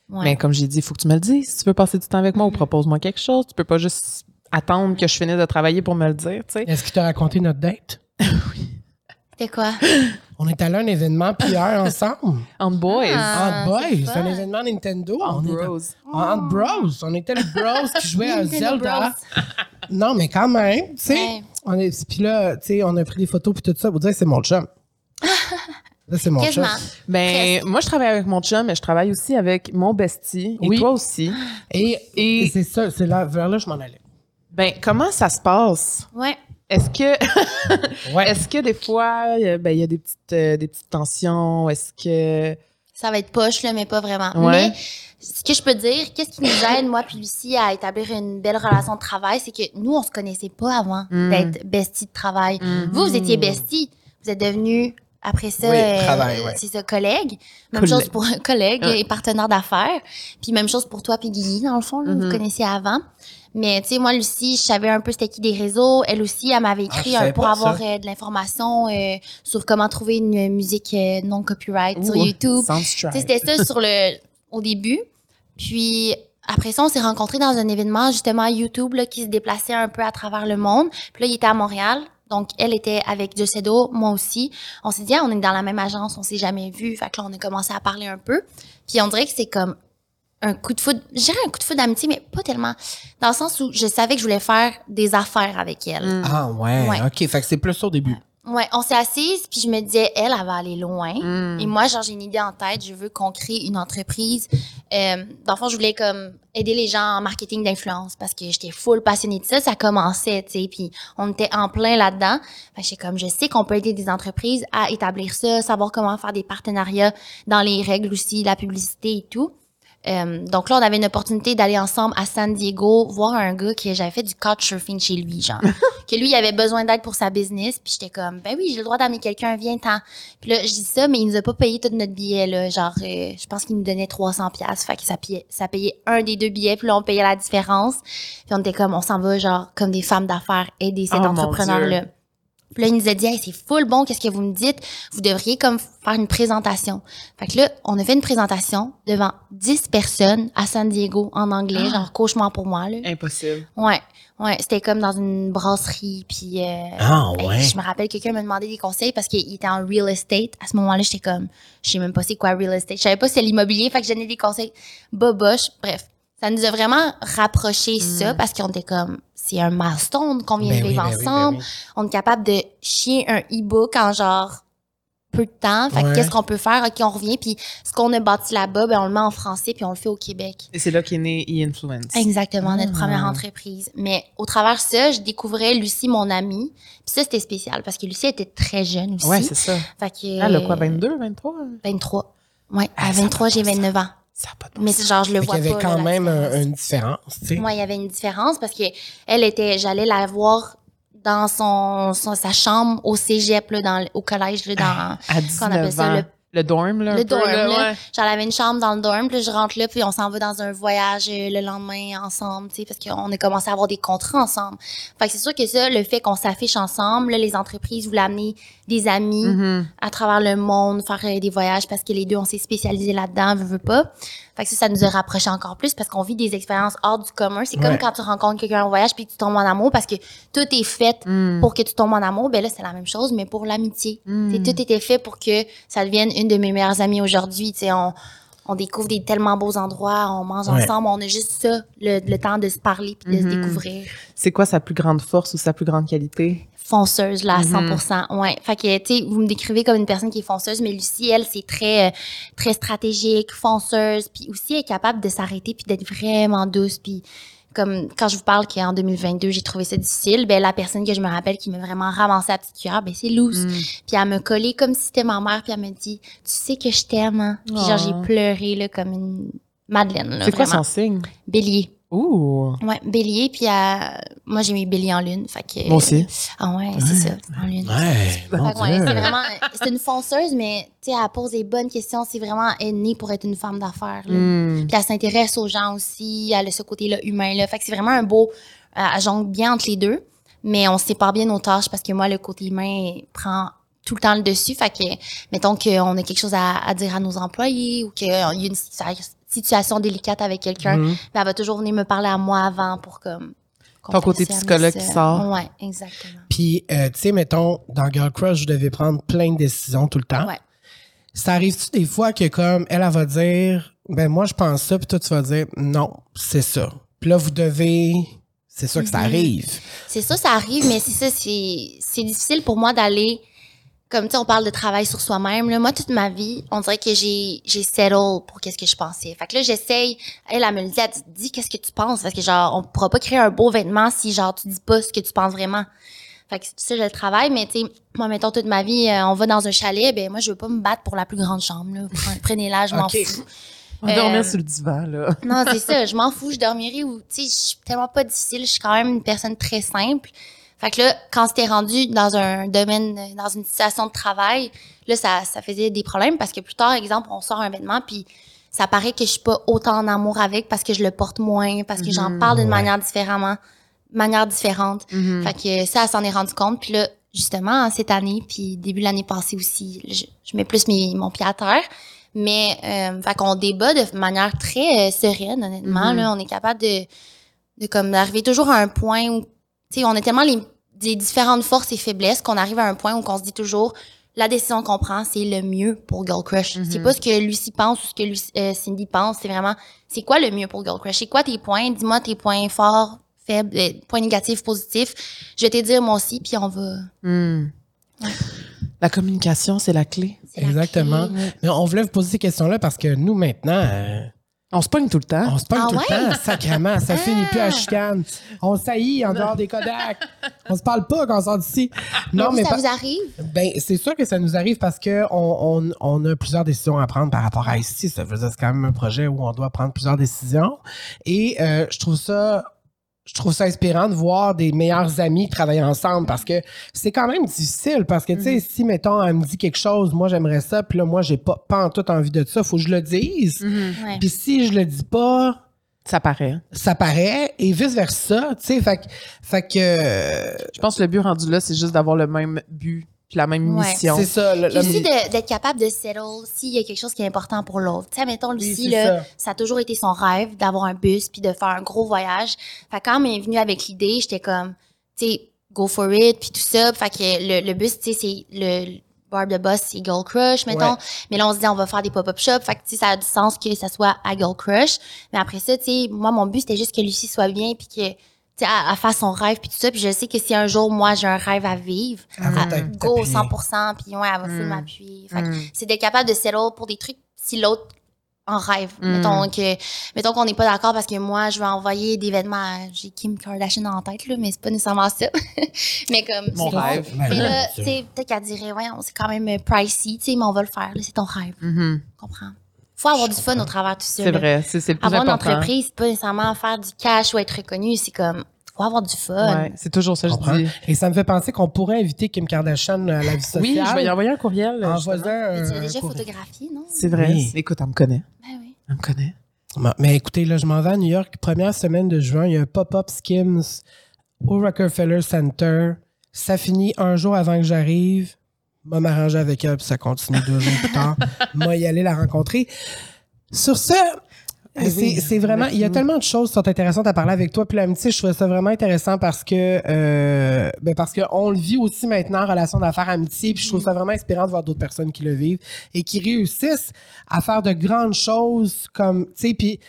Ouais. Mais comme j'ai dit, il faut que tu me le dises. Si tu veux passer du temps avec moi ou Mhm. propose-moi quelque chose, tu peux pas juste attendre que je finisse de travailler pour me le dire. tu sais. Est-ce qu'il t'a raconté notre date? <laughs> C'était quoi? On est allé à un événement PR ensemble. <laughs> On boys. Ah. en boys. c'est un événement Nintendo. On on est bros. en bros. On était les bros qui jouaient à Zelda. Bros. Non, mais quand même, tu sais. Ouais. On est, puis là, tu sais, on a pris des photos puis tout ça. Vous dire, c'est mon chum. <laughs> Là, c'est mon Quasiment. chum. Ben, moi, je travaille avec mon chum, mais je travaille aussi avec mon bestie. Et Oui. toi aussi. Et, Et- et c'est ça, c'est là, vers là, je m'en allais. Ben, comment ça se passe? Ouais. Est-ce que, <laughs> Ouais. est-ce que des fois, ben, il y a des petites, euh, des petites tensions? Est-ce que. Ça va être poche, là, mais pas vraiment. Ouais. Mais ce que je peux dire, qu'est-ce qui nous aide, moi puis Lucie, à établir une belle relation de travail, c'est que nous, on se connaissait pas avant Mm. d'être bestie de travail. Mhm. Vous, vous étiez bestie. Vous êtes devenus, après ça, Oui, euh, travail, ouais. c'est ça, collègues. Même chose pour <laughs> collègues Ouais. et partenaires d'affaires. Puis même chose pour toi puis Guigui, dans le fond, là, vous Mhm. vous connaissiez avant. Mais tu sais, moi, Lucie, je savais un peu c'était qui des réseaux. Elle aussi, elle m'avait Ah, écrit euh, pour avoir euh, de l'information euh, sur comment trouver une musique euh, non copyright sur YouTube. C'était ça sur le, au début. Puis après ça, on s'est rencontrés dans un événement justement à YouTube là, qui se déplaçait un peu à travers le monde. Puis là, il était à Montréal. Donc, elle était avec Jocedo, moi aussi. On s'est dit, ah, on est dans la même agence, on s'est jamais vu. Fait que là, on a commencé à parler un peu. Puis on dirait que c'est comme un coup de foudre. Je dirais un coup de foudre d'amitié, mais pas tellement. Dans le sens où je savais que je voulais faire des affaires avec elle. Mm. Ah, ouais. Ouais. OK. Fait que c'est plus ça au début. Ouais, on s'est assises, puis je me disais, elle, elle va aller loin. Mm. Et moi, genre, j'ai une idée en tête. Je veux qu'on crée une entreprise. Euh, dans le fond, je voulais comme aider les gens en marketing d'influence parce que j'étais full passionnée de ça. Ça commençait, tu sais, puis on était en plein là-dedans. Fait que j'étais comme, je sais qu'on peut aider des entreprises à établir ça, savoir comment faire des partenariats dans les règles aussi, la publicité et tout. Euh, donc là, on avait une opportunité d'aller ensemble à San Diego voir un gars qui j'avais fait du couchsurfing chez lui, genre. <laughs> que lui, il avait besoin d'aide pour sa business. Puis j'étais comme, ben oui, j'ai le droit d'amener quelqu'un, viens-t'en. Puis là, je dis ça, mais il nous a pas payé tout notre billet, là. Genre, euh, je pense qu'il nous donnait 300 pièces Fait que ça payait, ça payait un des deux billets, puis là, on payait la différence. Puis on était comme, on s'en va, genre, comme des femmes d'affaires, aider cet Oh, entrepreneur-là. Puis là, il nous a dit, hey, c'est full bon, qu'est-ce que vous me dites? Vous devriez comme faire une présentation. Fait que là, on a fait une présentation devant 10 personnes à San Diego en anglais, Ah. genre cauchemar pour moi, là. Impossible. Ouais, ouais, c'était comme dans une brasserie, puis euh, Ah, ouais. je me rappelle quelqu'un me demandait des conseils parce qu'il était en real estate. À ce moment-là, j'étais comme, je sais même pas c'est quoi real estate. Je savais pas si c'était l'immobilier, fait que je donnais des conseils boboche. Bref, ça nous a vraiment rapproché ça parce qu'on était comme, c'est un milestone qu'on vient Ben de oui, vivre ben oui, ben ensemble. oui. On est capable de chier un e-book en genre peu de temps. Fait Ouais. qu'est-ce qu'on peut faire? OK, on revient, puis ce qu'on a bâti là-bas, ben on le met en français, puis on le fait au Québec. Et c'est là qu'est né e-influence. Exactement, notre Ah. première entreprise. Mais au travers de ça, je découvrais Lucie, mon amie. Puis ça, c'était spécial parce que Lucie était très jeune aussi. Ouais, c'est ça. fait que, Elle a quoi, 22, 23? 23. Ouais, Ah, à ça 23, va j'ai pas, ça. 29 ans. Ça pas de bon Mais genre, je le Fait vois qu'il y avait pas, quand là, même un- une différence, tu sais. Moi, il y avait une différence parce que elle était, j'allais la voir dans son, son- sa chambre au cégep, là, dans, au collège, là, dans, À qu'on appelle 19 ça, ans. le- Le dorm, là. le peu, dorm, là, là. ouais. Genre, elle avait une chambre dans le dorm, puis là, je rentre là, puis on s'en va dans un voyage euh, le lendemain ensemble, tu sais, parce qu'on a commencé à avoir des contrats ensemble. Fait que c'est sûr que ça, le fait qu'on s'affiche ensemble, là, les entreprises voulaient amener des amis Mhm. à travers le monde, faire euh, des voyages, parce que les deux, on s'est spécialisés là-dedans, veut, veut pas. Fait que ça, ça nous a rapprochés encore plus, parce qu'on vit des expériences hors du commun. C'est comme Ouais. quand tu rencontres quelqu'un en voyage, puis que tu tombes en amour, parce que tout est fait Mm. pour que tu tombes en amour, ben là, c'est la même chose, mais pour l'amitié. Mm. Tout était fait pour que ça devienne une de mes meilleures amies aujourd'hui. Tu sais, On, on découvre des tellement beaux endroits, on mange Ouais. ensemble, on a juste ça, le, le temps de se parler puis de se découvrir. C'est quoi sa plus grande force ou sa plus grande qualité? Fonceuse, là, à Mhm. 100%. Ouais. Fait que, tu sais, vous me décrivez comme une personne qui est fonceuse, mais Lucie, elle, c'est très, euh, très stratégique, fonceuse, puis aussi elle est capable de s'arrêter puis d'être vraiment douce, puis comme quand je vous parle qu'en 2022, j'ai trouvé ça difficile, ben la personne que je me rappelle qui m'a vraiment ramassé la petite cuillère, ben c'est Luce. Mm. Puis elle me collait comme si c'était ma mère, puis elle me dit Tu sais que je t'aime, hein? Puis genre, j'ai Oh. pleuré, là, comme une Madeleine, là. C'est quoi son signe? Bélier. Ouh! Ouais, bélier, puis euh, moi, j'ai mis bélier en lune. Fait que, Moi aussi. Ah ouais, c'est ça, en lune. Ouais, c'est vraiment, c'est une fonceuse, mais tu sais, elle pose des bonnes questions. C'est vraiment elle est née pour être une femme d'affaires. là. Mm. Puis elle s'intéresse aux gens aussi. Elle a ce côté-là humain là. Fait que c'est vraiment un beau, euh, elle jongle bien entre les deux. Mais on sépare bien nos tâches parce que moi, le côté humain prend tout le temps le dessus. Fait que, mettons qu'on a quelque chose à, à dire à nos employés ou qu'il y a une situation délicate avec quelqu'un, ben, elle va toujours venir me parler à moi avant pour comme. Ton côté psychologue qui sort. Ouais, exactement. Puis, euh, tu sais, mettons, dans Girl Crush, je devais prendre plein de décisions tout le temps. Ouais. Ça arrive-tu des fois que, comme, elle, elle va dire, ben, moi, je pense ça, puis toi, tu vas dire, non, c'est ça. Puis là, vous devez. C'est sûr que ça Mhm. arrive. C'est ça, ça arrive, mais c'est ça, c'est c'est difficile pour moi d'aller comme tu sais, on parle de travail sur soi-même. Là, moi, toute ma vie, on dirait que j'ai j'ai settle pour qu'est-ce que je pensais. Fait que là, j'essaye. Elle, elle me le dit, elle dit, dis qu'est-ce que tu penses? Parce que genre, on pourra pas créer un beau vêtement si genre tu dis pas ce que tu penses vraiment. Fait que ça, je le travaille, mais tu sais, moi, mettons toute ma vie, euh, on va dans un chalet, ben moi, je veux pas me battre pour la plus grande chambre. Là. <laughs> Prenez- Prenez-la, je m'en fous. On va dormir Euh, sur le divan, là. Non, c'est ça. <laughs> Je m'en fous. Je dormirai ou, tu sais, je suis tellement pas difficile. Je suis quand même une personne très simple. Fait que là, quand c'était rendu dans un domaine, dans une situation de travail, là, ça, ça faisait des problèmes parce que plus tard, exemple, on sort un vêtement puis ça paraît que je suis pas autant en amour avec parce que je le porte moins, parce que j'en parle d'une Ouais. manière différemment, manière différente. Mhm. Fait que ça, elle s'en est rendu compte. Puis là, justement, cette année, puis début de l'année passée aussi, je, je mets plus mes, mon pied à terre. Mais, euh, fait qu'on débat de manière très euh, sereine, honnêtement. Mhm. Là, on est capable de, de comme d'arriver toujours à un point où, tu sais, on a tellement les, des différentes forces et faiblesses qu'on arrive à un point où on se dit toujours, la décision qu'on prend, c'est le mieux pour Girl Crush. Mhm. C'est pas ce que Lucie pense ou ce que Lucie- euh, Cindy pense. C'est vraiment, c'est quoi le mieux pour Girl Crush? C'est quoi tes points? Dis-moi tes points forts, faibles, euh, points négatifs, positifs. Je vais te dire moi aussi, puis on va. Hmm. Ouais. La communication, c'est la clé. la Exactement. clé. Mais on voulait vous poser ces questions-là parce que nous, maintenant, euh, On se pogne tout le temps. on se parle Ah tout ouais? le temps, sacrément. Ça <laughs> finit plus à chicane. On saillit en dehors des Kodak. On se parle pas quand on sort d'ici. Non, mais ça pas- vous arrive? Ben, c'est sûr que ça nous arrive parce que on, on, on a plusieurs décisions à prendre par rapport à ici. Ça veut dire que c'est quand même un projet où on doit prendre plusieurs décisions. Et euh, je trouve ça. Je trouve ça inspirant de voir des meilleurs amis travailler ensemble parce que c'est quand même difficile parce que, tu sais, si, mettons, elle me dit quelque chose, moi, j'aimerais ça, puis là, moi, j'ai pas, pas en tout envie de ça, faut que je le dise. Ouais. Puis si je le dis pas, Ça paraît. ça paraît, et vice-versa, tu sais, fait, que- fait que... euh, Je pense que le but rendu là, c'est juste d'avoir le même but puis la même Ouais. mission. c'est ça. Le, Puis aussi d'être capable de settle s'il y a quelque chose qui est important pour l'autre. Tu sais, mettons, Lucie, là, ça. ça. a toujours été son rêve d'avoir un bus puis de faire un gros voyage. Fait que quand elle m'est venue avec l'idée, j'étais comme, tu sais, go for it puis tout ça. Fait que le, le bus, tu sais, c'est le Barb de Boss, c'est Girl Crush, mettons. Ouais. Mais là, on se dit, on va faire des pop-up shops. Fait que, tu sais, ça a du sens que ça soit à Girl Crush. Mais après ça, tu sais, moi, mon but, c'était juste que Lucie soit bien puis que, tu sais, elle fasse son rêve puis tout ça. Puis je sais que si un jour, moi, j'ai un rêve à vivre, t'a- go t'appuyer. 100%, puis ouais, elle va full Mm. m'appuyer. Fait que Mm. c'est d'être capable de settle pour des trucs si l'autre en rêve. Mm. Mettons que mettons qu'on n'est pas d'accord parce que moi je veux envoyer des vêtements à j'ai Kim Kardashian en tête là, mais c'est pas nécessairement ça. <laughs> mais comme Mon c'est- rêve. Mais là, tu sais, peut-être qu'elle dirait voyons, c'est quand même euh, pricey, tu sais, mais on va le faire, là, c'est ton rêve, Mhm. comprends? Faut avoir du fun au travers de tout ça. C'est vrai. C'est le plus Avoir une important. entreprise, c'est pas nécessairement faire du cash ou être reconnu, c'est comme faut avoir du fun. Ouais, c'est toujours ça, je comprends. dis. Et ça me fait penser qu'on pourrait inviter Kim Kardashian à la vie sociale. Oui, je vais y envoyer un courriel. En tu l'as un déjà photographié, non? C'est vrai. Oui. Écoute, elle me connaît. Ben oui. Elle me connaît. Bon, Mais écoutez, là, je m'en vais à New York. Première semaine de juin, il y a un pop-up Skims au Rockefeller Center. Ça finit un jour avant que j'arrive. M'a m'arranger avec elle, puis ça continue deux jours plus tard. <laughs> M'a y aller la rencontrer. Sur ce, oui, c'est vraiment, il y a tellement de choses qui sont intéressantes à parler avec toi. Puis l'amitié, je trouvais ça vraiment intéressant parce que, euh, ben parce que on le vit aussi maintenant en relation d'affaires amitié. Puis je trouve ça vraiment inspirant de voir d'autres personnes qui le vivent et qui réussissent à faire de grandes choses comme, tu sais, puis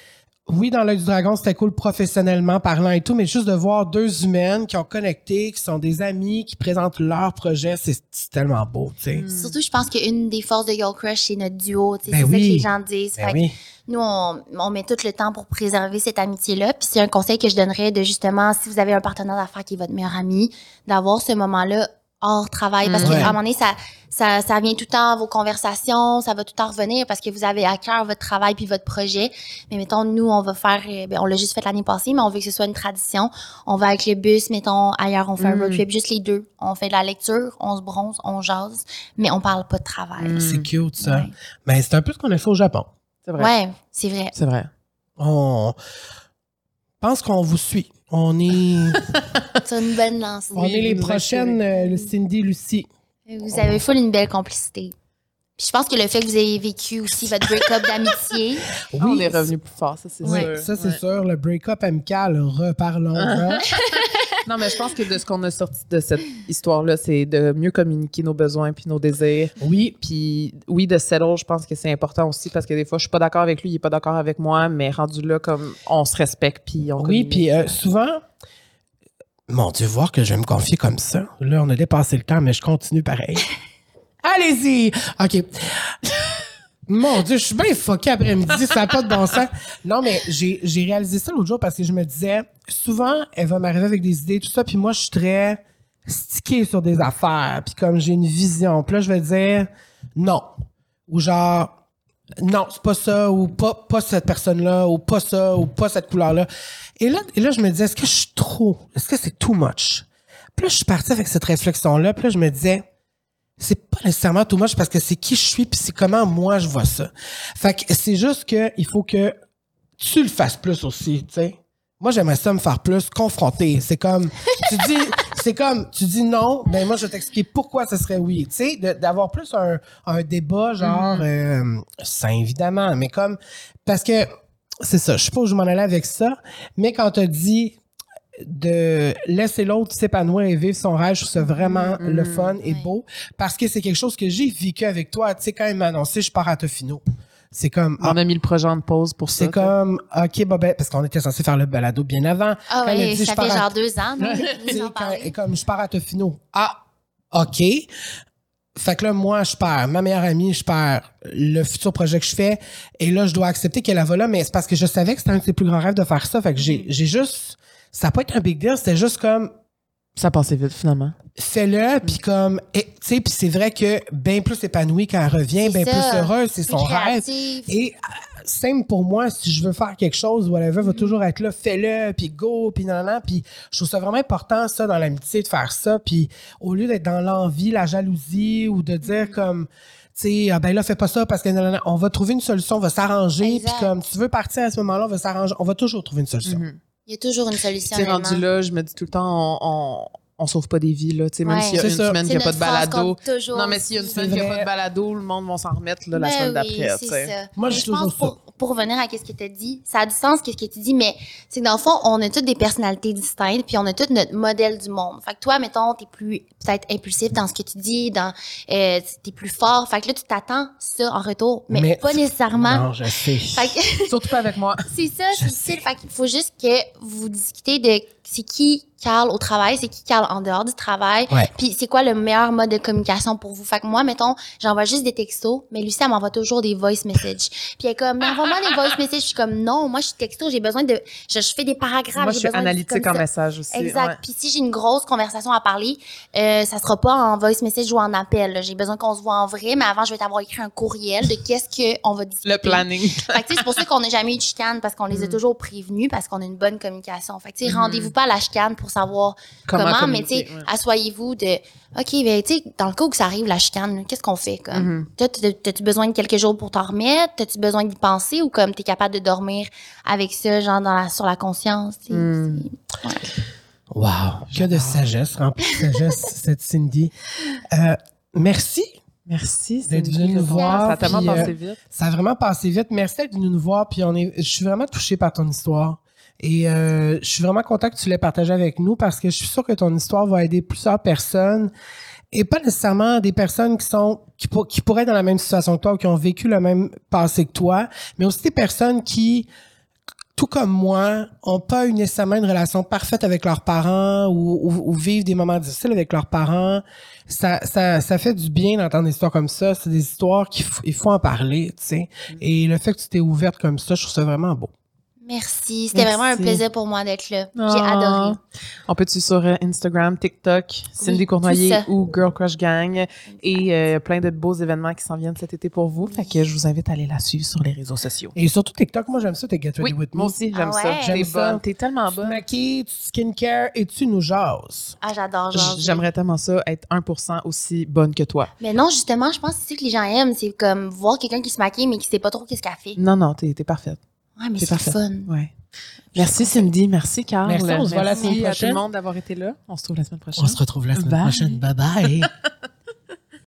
oui, dans l'œil du dragon, c'était cool professionnellement parlant et tout, mais juste de voir deux humaines qui ont connecté, qui sont des amis, qui présentent leur projet, c'est tellement beau, tu sais. Surtout, je pense qu'une des forces de Girl Crush, c'est notre duo. tu sais, Ben c'est ça oui. que les gens disent. Ben Fait que oui. Nous, on, on met tout le temps pour préserver cette amitié-là. Puis c'est un conseil que je donnerais de justement, si vous avez un partenaire d'affaires qui est votre meilleur ami, d'avoir ce moment-là hors travail. Parce qu'à Ouais. un moment donné, ça, ça, ça vient tout le temps, vos conversations, ça va tout le temps revenir parce que vous avez à cœur votre travail puis votre projet. Mais mettons, nous, on va faire, euh, ben, on l'a juste fait l'année passée, mais on veut que ce soit une tradition. On va avec le bus, mettons, ailleurs, on fait un Mm. road trip, juste les deux. On fait de la lecture, on se bronze, on jase, mais on parle pas de travail. Mm. C'est cute, ça. Ouais. Mais c'est un peu ce qu'on a fait au Japon. C'est vrai. Ouais, c'est vrai. C'est vrai. On pense qu'on vous suit. On est, C'est une bonne lancée. on est les prochaines euh, Cindy, Lucie. Vous avez full une belle complicité. Puis je pense que le fait que vous ayez vécu aussi votre break-up d'amitié, <laughs> Ah, on est revenu plus fort, ça, c'est Oui, sûr. ça c'est Ouais. sûr. Le break-up amical, reparlons-en. <laughs> Non, mais je pense que de ce qu'on a sorti de cette histoire-là, c'est de mieux communiquer nos besoins puis nos désirs. oui, Puis oui, de settle, je pense que c'est important aussi parce que des fois, je suis pas d'accord avec lui, il est pas d'accord avec moi, mais rendu là, comme on se respecte puis on oui, puis euh, souvent, mon Dieu, voir que je vais me confier comme ça. Là, on a dépassé le temps, mais je continue pareil. <laughs> Allez-y! OK. Mon Dieu, je suis bien fucké après-midi, ça n'a pas de bon sens. Non, mais j'ai j'ai réalisé ça l'autre jour parce que je me disais, souvent, elle va m'arriver avec des idées, tout ça, puis moi, je suis très stické sur des affaires, puis comme j'ai une vision, puis là, je vais dire non. Ou genre, non, c'est pas ça, ou pas, pas cette personne-là, ou pas ça, ou pas cette couleur-là. Et là, et là, je me disais, est-ce que je suis trop, est-ce que c'est too much? Puis là, je suis partie avec cette réflexion-là, puis là, je me disais, c'est pas nécessairement too much parce que c'est qui je suis puis c'est comment moi je vois ça. Fait que c'est juste que il faut que tu le fasses plus aussi, tu sais. Moi, j'aimerais ça me faire plus confronter. C'est comme, tu dis, <laughs> c'est comme, tu dis non, ben moi, je vais t'expliquer pourquoi ce serait oui. Tu sais, d'avoir plus un, un débat, genre, euh, sain, évidemment, mais comme, parce que, c'est ça, je sais pas où je m'en allais avec ça, mais quand tu dit de laisser l'autre s'épanouir et vivre son rêve, je trouve ça vraiment le fun et beau, parce que c'est quelque chose que j'ai vécu avec toi. Tu sais, quand il m'a annoncé, je pars à Tofino. C'est comme, ah, On a mis le projet en pause pour ça. c'est comme, OK, bah, ben, parce qu'on était censé faire le balado bien avant. Ah Quand oui, dit, ça fait à- genre deux ans, <laughs> quand- parlez? et comme je pars à Tofino. Ah, OK. Fait que là, moi, je perds ma meilleure amie, je perds le futur projet que je fais. Et là, je dois accepter qu'elle va là, mais c'est parce que je savais que c'était un de ses plus grands rêves de faire ça. Fait que Mm-hmm. j'ai, j'ai juste, ça n'a pas été un big deal, c'était juste comme, Ça passait vite, finalement. fais-le, puis comme, tu sais, puis c'est vrai que bien plus épanouie quand elle revient, bien plus heureuse, c'est son rêve. Et euh, simple pour moi, si je veux faire quelque chose, whatever, Mm-hmm. va toujours être là, fais-le, puis go, puis nan, nan. Puis je trouve ça vraiment important, ça, dans l'amitié, de faire ça. Puis au lieu d'être dans l'envie, la jalousie, ou de Mm-hmm. dire comme, tu sais, ah ben là, fais pas ça parce que nan, nan, on va trouver une solution, on va s'arranger. Puis comme tu veux partir à ce moment-là, on va s'arranger. On va toujours trouver une solution. Il y a toujours une solution. Tu sais, rendu là, je me dis tout le temps, on, on, on sauve pas des vies, là. Tu sais, même s'il y a C'est une ça. semaine C'est qu'il n'y a pas de balado. toujours Non, mais s'il y a une semaine qu'il n'y a pas de balado, le monde va s'en remettre, là, la Ben semaine oui, d'après, c'est tu sais. ça. Moi, je je trouve pense ça. pour, pour revenir à ce que tu as dit, ça a du sens ce que tu dis, mais c'est que dans le fond, on a toutes des personnalités distinctes, puis on a tout notre modèle du monde. Fait que toi, mettons, t'es plus peut-être impulsif dans ce que tu dis, dans euh, t'es plus fort. Fait que là, tu t'attends ça en retour, mais, Mais- pas nécessairement. Non, je sais. Fait que Surtout pas avec moi. <laughs> c'est ça, c'est difficile. Fait qu'il faut juste que vous discutez de c'est qui Carl au travail, c'est qui Carl en dehors du travail, Ouais. puis c'est quoi le meilleur mode de communication pour vous? Fait que moi, mettons, j'envoie juste des textos, mais Lucie, elle m'envoie toujours des voice messages. Puis elle est comme, mais envoie-moi des voice messages. Je suis comme, non, moi, je suis texto, j'ai besoin de, je, je fais des paragraphes. Moi, je suis analytique comme en message aussi. Exact. ouais. Puis si j'ai une grosse conversation à parler, euh, ça sera pas en voice message ou en appel. là. J'ai besoin qu'on se voit en vrai, mais avant, je vais t'avoir écrit un courriel de qu'est-ce qu'on va discuter. Le planning. Fait que, tu sais, c'est pour ça qu'on n'a jamais eu de chicane parce qu'on les a Mm. toujours prévenus parce qu'on a une bonne communication. Fait que, tu sais, rendez-vous pas à la chicane pour savoir Comment comment, mais tu sais, ouais. assoyez-vous de, OK, ben, tu sais, dans le cas où ça arrive, la chicane, qu'est-ce qu'on fait, comme? Mhm. T'as- T'as-tu besoin de quelques jours pour t'en remettre? T'as-tu besoin d'y penser ou comme t'es capable de dormir avec ça, genre, dans la, sur la conscience? Mm. ouais. Wow. Que de sagesse, remplie de sagesse, <laughs> cette Cindy. Euh, merci. Merci, D'être venue nous voir, Ça a tellement puis, euh, passé vite. Ça a vraiment passé vite. Merci d'être venu nous voir. Puis on est, je suis vraiment touchée par ton histoire. Et euh, je suis vraiment content que tu l'aies partagé avec nous parce que je suis sûre que ton histoire va aider plusieurs personnes et pas nécessairement des personnes qui sont qui, pour- qui pourraient être dans la même situation que toi ou qui ont vécu le même passé que toi, mais aussi des personnes qui tout comme moi, ont pas eu nécessairement une relation parfaite avec leurs parents ou, ou- ou vivent des moments difficiles avec leurs parents. Ça, ça, ça fait du bien d'entendre des histoires comme ça. C'est des histoires qu'il faut, il faut en parler, tu sais. Et le fait que tu t'es ouverte comme ça, je trouve ça vraiment beau. Merci. C'était vraiment un plaisir pour moi d'être là. J'ai Ah. adoré. On peut-tu sur euh, Instagram, TikTok, Cindy Cournoyer tout ça. ou Girl Crush Gang? Et euh, plein de beaux événements qui s'en viennent cet été pour vous. Fait que je vous invite à aller la suivre sur les réseaux sociaux. Et surtout TikTok, moi j'aime ça, t'es Get Ready Oui, With Me. moi aussi, j'aime Ah ça. ouais? J'aime ça. bonne. T'es tellement Tu te bonne. maquilles, tu skincare et tu nous jases. Ah, j'adore. J'aimerais tellement ça, être 1% aussi bonne que toi. Mais non, justement, je pense que c'est ça que les gens aiment. C'est comme voir quelqu'un qui se maquille, mais qui sait pas trop qu'est-ce qu'elle fait. Non, non, t'es t'es parfaite. Ouais, mais C'est fun. Ouais. Merci Cindy, merci Carl. Merci, on se voit la Merci semaine à tout prochaine. le monde d'avoir été là. On se retrouve la semaine prochaine. On se retrouve la semaine Bye. prochaine. Bye bye. <laughs>